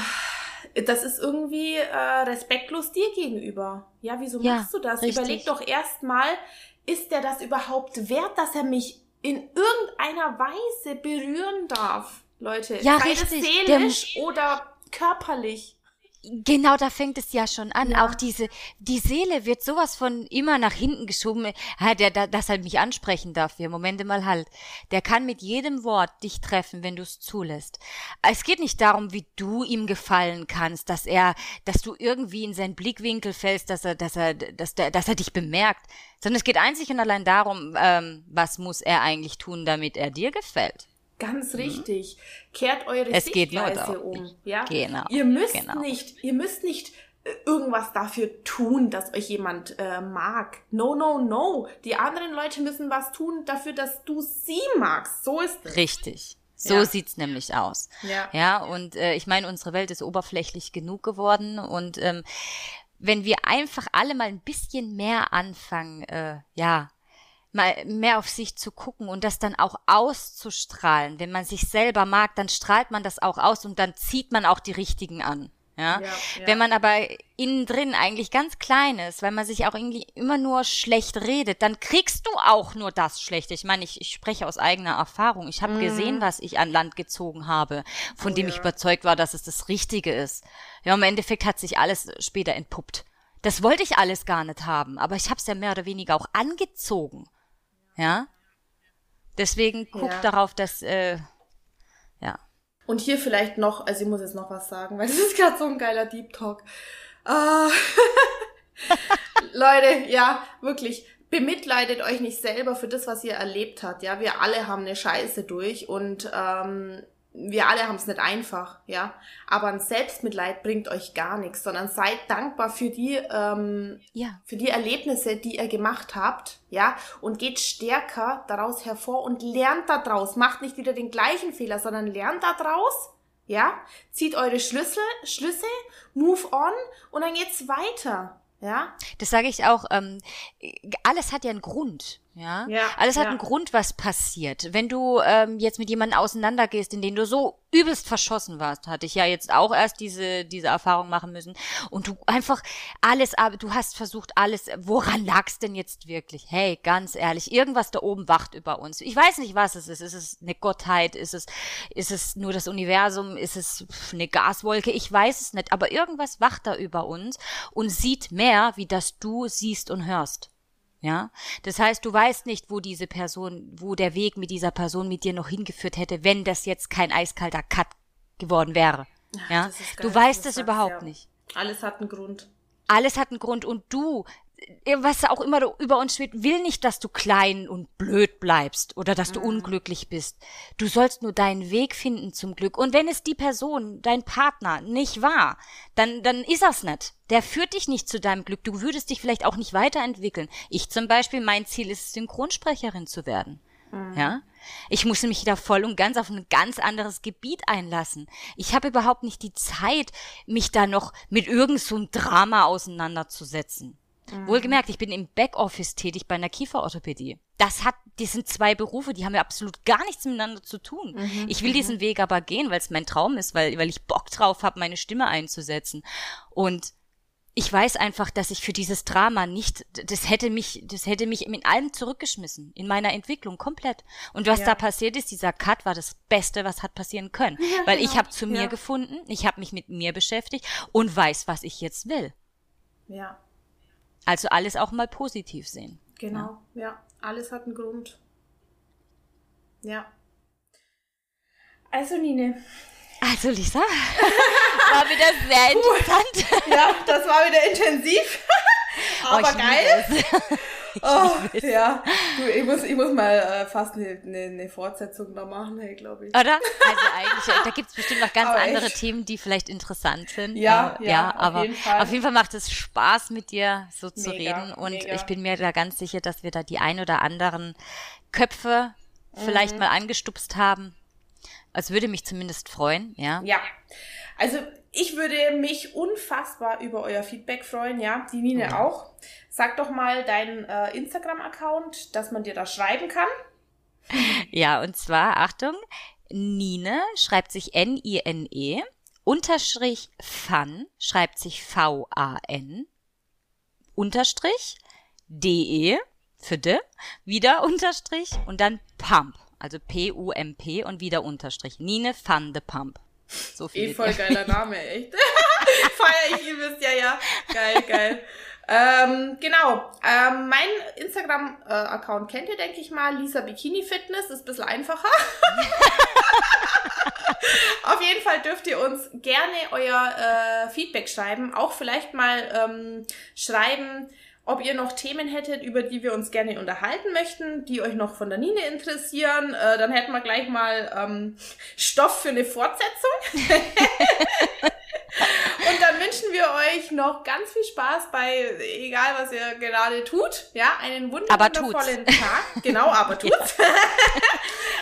das ist irgendwie äh, respektlos dir gegenüber. Ja, wieso ja, machst du das? Richtig. Überleg doch erstmal, ist der das überhaupt wert, dass er mich in irgendeiner Weise berühren darf, Leute?
Ja, Sei richtig.
seelisch Der, oder körperlich.
Genau, da fängt es ja schon an. Ja. Auch diese, die Seele wird sowas von immer nach hinten geschoben. Ja, der, der, dass er mich ansprechen darf. Wir Momente mal halt. Der kann mit jedem Wort dich treffen, wenn du es zulässt. Es geht nicht darum, wie du ihm gefallen kannst, dass er, dass du irgendwie in seinen Blickwinkel fällst, dass er, dass er, dass der, dass er dich bemerkt. Sondern es geht einzig und allein darum, ähm, was muss er eigentlich tun, damit er dir gefällt.
Ganz mhm. richtig. Mhm. Kehrt eure
es
Sichtweise um. Ja?
Genau.
Ihr müsst
genau.
nicht, ihr müsst nicht äh, irgendwas dafür tun, dass euch jemand äh, mag. No, no, no. Die anderen Leute müssen was tun dafür, dass du sie magst. So ist
es. Richtig. So ja. sieht's nämlich aus. Ja. Ja, und äh, ich meine, unsere Welt ist oberflächlich genug geworden und ähm, wenn wir einfach alle mal ein bisschen mehr anfangen, äh, ja, mal mehr auf sich zu gucken und das dann auch auszustrahlen. Wenn man sich selber mag, dann strahlt man das auch aus und dann zieht man auch die richtigen an. Ja? ja. Wenn man aber innen drin eigentlich ganz klein ist, weil man sich auch irgendwie immer nur schlecht redet, dann kriegst du auch nur das Schlechte. Ich meine, ich, ich spreche aus eigener Erfahrung. Ich habe mhm. gesehen, was ich an Land gezogen habe, von oh, dem ja. ich überzeugt war, dass es das Richtige ist. Ja, im Endeffekt hat sich alles später entpuppt. Das wollte ich alles gar nicht haben, aber ich habe es ja mehr oder weniger auch angezogen. Ja. Deswegen guck ja. darauf, dass, äh, ja.
Und hier vielleicht noch, also ich muss jetzt noch was sagen, weil das ist gerade so ein geiler Deep Talk. Uh, Leute, ja, wirklich, bemitleidet euch nicht selber für das, was ihr erlebt habt. Ja, wir alle haben eine Scheiße durch und ähm, wir alle haben es nicht einfach, ja. Aber ein Selbstmitleid bringt euch gar nichts, sondern seid dankbar für die, ähm, ja. für die Erlebnisse, die ihr gemacht habt, ja, und geht stärker daraus hervor und lernt daraus. Macht nicht wieder den gleichen Fehler, sondern lernt daraus, ja. Zieht eure Schlüssel, Schlüsse, move on und dann geht's weiter, ja.
Das sage ich auch. Ähm, alles hat ja einen Grund. Ja, ja alles hat ja. einen Grund, was passiert. Wenn du ähm, jetzt mit jemandem auseinandergehst, in den du so übelst verschossen warst, hatte ich ja jetzt auch erst diese diese Erfahrung machen müssen und du einfach alles, aber du hast versucht alles. Woran lag's denn jetzt wirklich? Hey, ganz ehrlich, irgendwas da oben wacht über uns. Ich weiß nicht, was es ist. Ist es eine Gottheit? Ist es ist es nur das Universum? Ist es eine Gaswolke? Ich weiß es nicht. Aber irgendwas wacht da über uns und sieht mehr, wie das du siehst und hörst. Ja, das heißt, du weißt nicht, wo diese Person, wo der Weg mit dieser Person mit dir noch hingeführt hätte, wenn das jetzt kein eiskalter Cut geworden wäre. Ja, du weißt es überhaupt ja. nicht.
Alles hat einen Grund.
Alles hat einen Grund und du was auch immer über uns steht, will nicht, dass du klein und blöd bleibst oder dass du mhm. unglücklich bist. Du sollst nur deinen Weg finden zum Glück. Und wenn es die Person, dein Partner, nicht war, dann, dann ist das nicht. Der führt dich nicht zu deinem Glück. Du würdest dich vielleicht auch nicht weiterentwickeln. Ich zum Beispiel, mein Ziel ist, Synchronsprecherin zu werden. Mhm. Ja? Ich musste mich da voll und ganz auf ein ganz anderes Gebiet einlassen. Ich habe überhaupt nicht die Zeit, mich da noch mit irgend so einem Drama auseinanderzusetzen. Mhm. Wohlgemerkt, ich bin im Backoffice tätig bei einer Kieferorthopädie. Das hat, die sind zwei Berufe, die haben ja absolut gar nichts miteinander zu tun. Mhm. Ich will mhm. diesen Weg aber gehen, weil es mein Traum ist, weil, weil ich Bock drauf habe, meine Stimme einzusetzen. Und ich weiß einfach, dass ich für dieses Drama nicht, das hätte mich, das hätte mich in allem zurückgeschmissen, in meiner Entwicklung komplett. Und was ja. da passiert ist, dieser Cut war das Beste, was hat passieren können, ja, weil genau. ich habe zu mir ja. gefunden, ich habe mich mit mir beschäftigt und weiß, was ich jetzt will.
Ja.
Also alles auch mal positiv sehen.
Genau, ja. ja. Alles hat einen Grund. Ja. Also Nine.
Also Lisa, war wieder sehr interessant.
ja, das war wieder intensiv. Aber oh, geil. Oh, ja, du, ich muss, ich muss mal äh, fast eine, eine, eine Fortsetzung da machen, hey, glaube ich.
Oder? Also eigentlich, da gibt es bestimmt noch ganz aber andere echt. Themen, die vielleicht interessant sind.
Ja, äh, ja, ja,
aber
auf jeden, Fall.
auf jeden Fall macht es Spaß, mit dir so mega, zu reden. Und mega. ich bin mir da ganz sicher, dass wir da die ein oder anderen Köpfe vielleicht mhm. mal angestupst haben. Es würde mich zumindest freuen, ja.
Ja. Also ich würde mich unfassbar über euer Feedback freuen, ja. Die Nine mhm. auch. Sag doch mal deinen äh, Instagram-Account, dass man dir da schreiben kann.
Ja, und zwar, Achtung, Nine schreibt sich N-I-N-E, Unterstrich Fun schreibt sich V-A-N, Unterstrich D-E für de, wieder Unterstrich und dann Pump, also P-U-M-P und wieder Unterstrich. Nine Fun the Pump.
So viel. Eh voll geiler Name, echt. Feier ich, ihr wisst ja, ja. Geil, geil. Ähm, genau. Ähm, mein Instagram-Account kennt ihr, denke ich mal. Lisa Bikini Fitness ist ein bisschen einfacher. Auf jeden Fall dürft ihr uns gerne euer äh, Feedback schreiben. Auch vielleicht mal ähm, schreiben, ob ihr noch Themen hättet, über die wir uns gerne unterhalten möchten, die euch noch von der Nine interessieren. Äh, dann hätten wir gleich mal ähm, Stoff für eine Fortsetzung. Und dann wünschen wir euch noch ganz viel Spaß bei, egal was ihr gerade tut, ja, einen wundervollen Tag. Genau, aber tut's.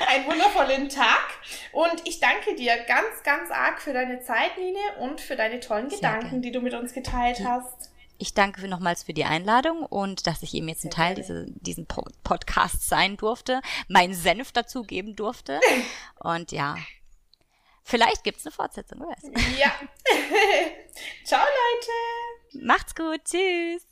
einen wundervollen Tag. Und ich danke dir ganz, ganz arg für deine Zeit, Nine, und für deine tollen Sehr Gedanken, gern. die du mit uns geteilt hast.
Ich danke nochmals für die Einladung und dass ich eben jetzt ein Teil diese, diesen Podcasts sein durfte, meinen Senf dazu geben durfte. Und ja, Vielleicht gibt es eine Fortsetzung, wer weiß.
Ja. Ciao, Leute.
Macht's gut. Tschüss.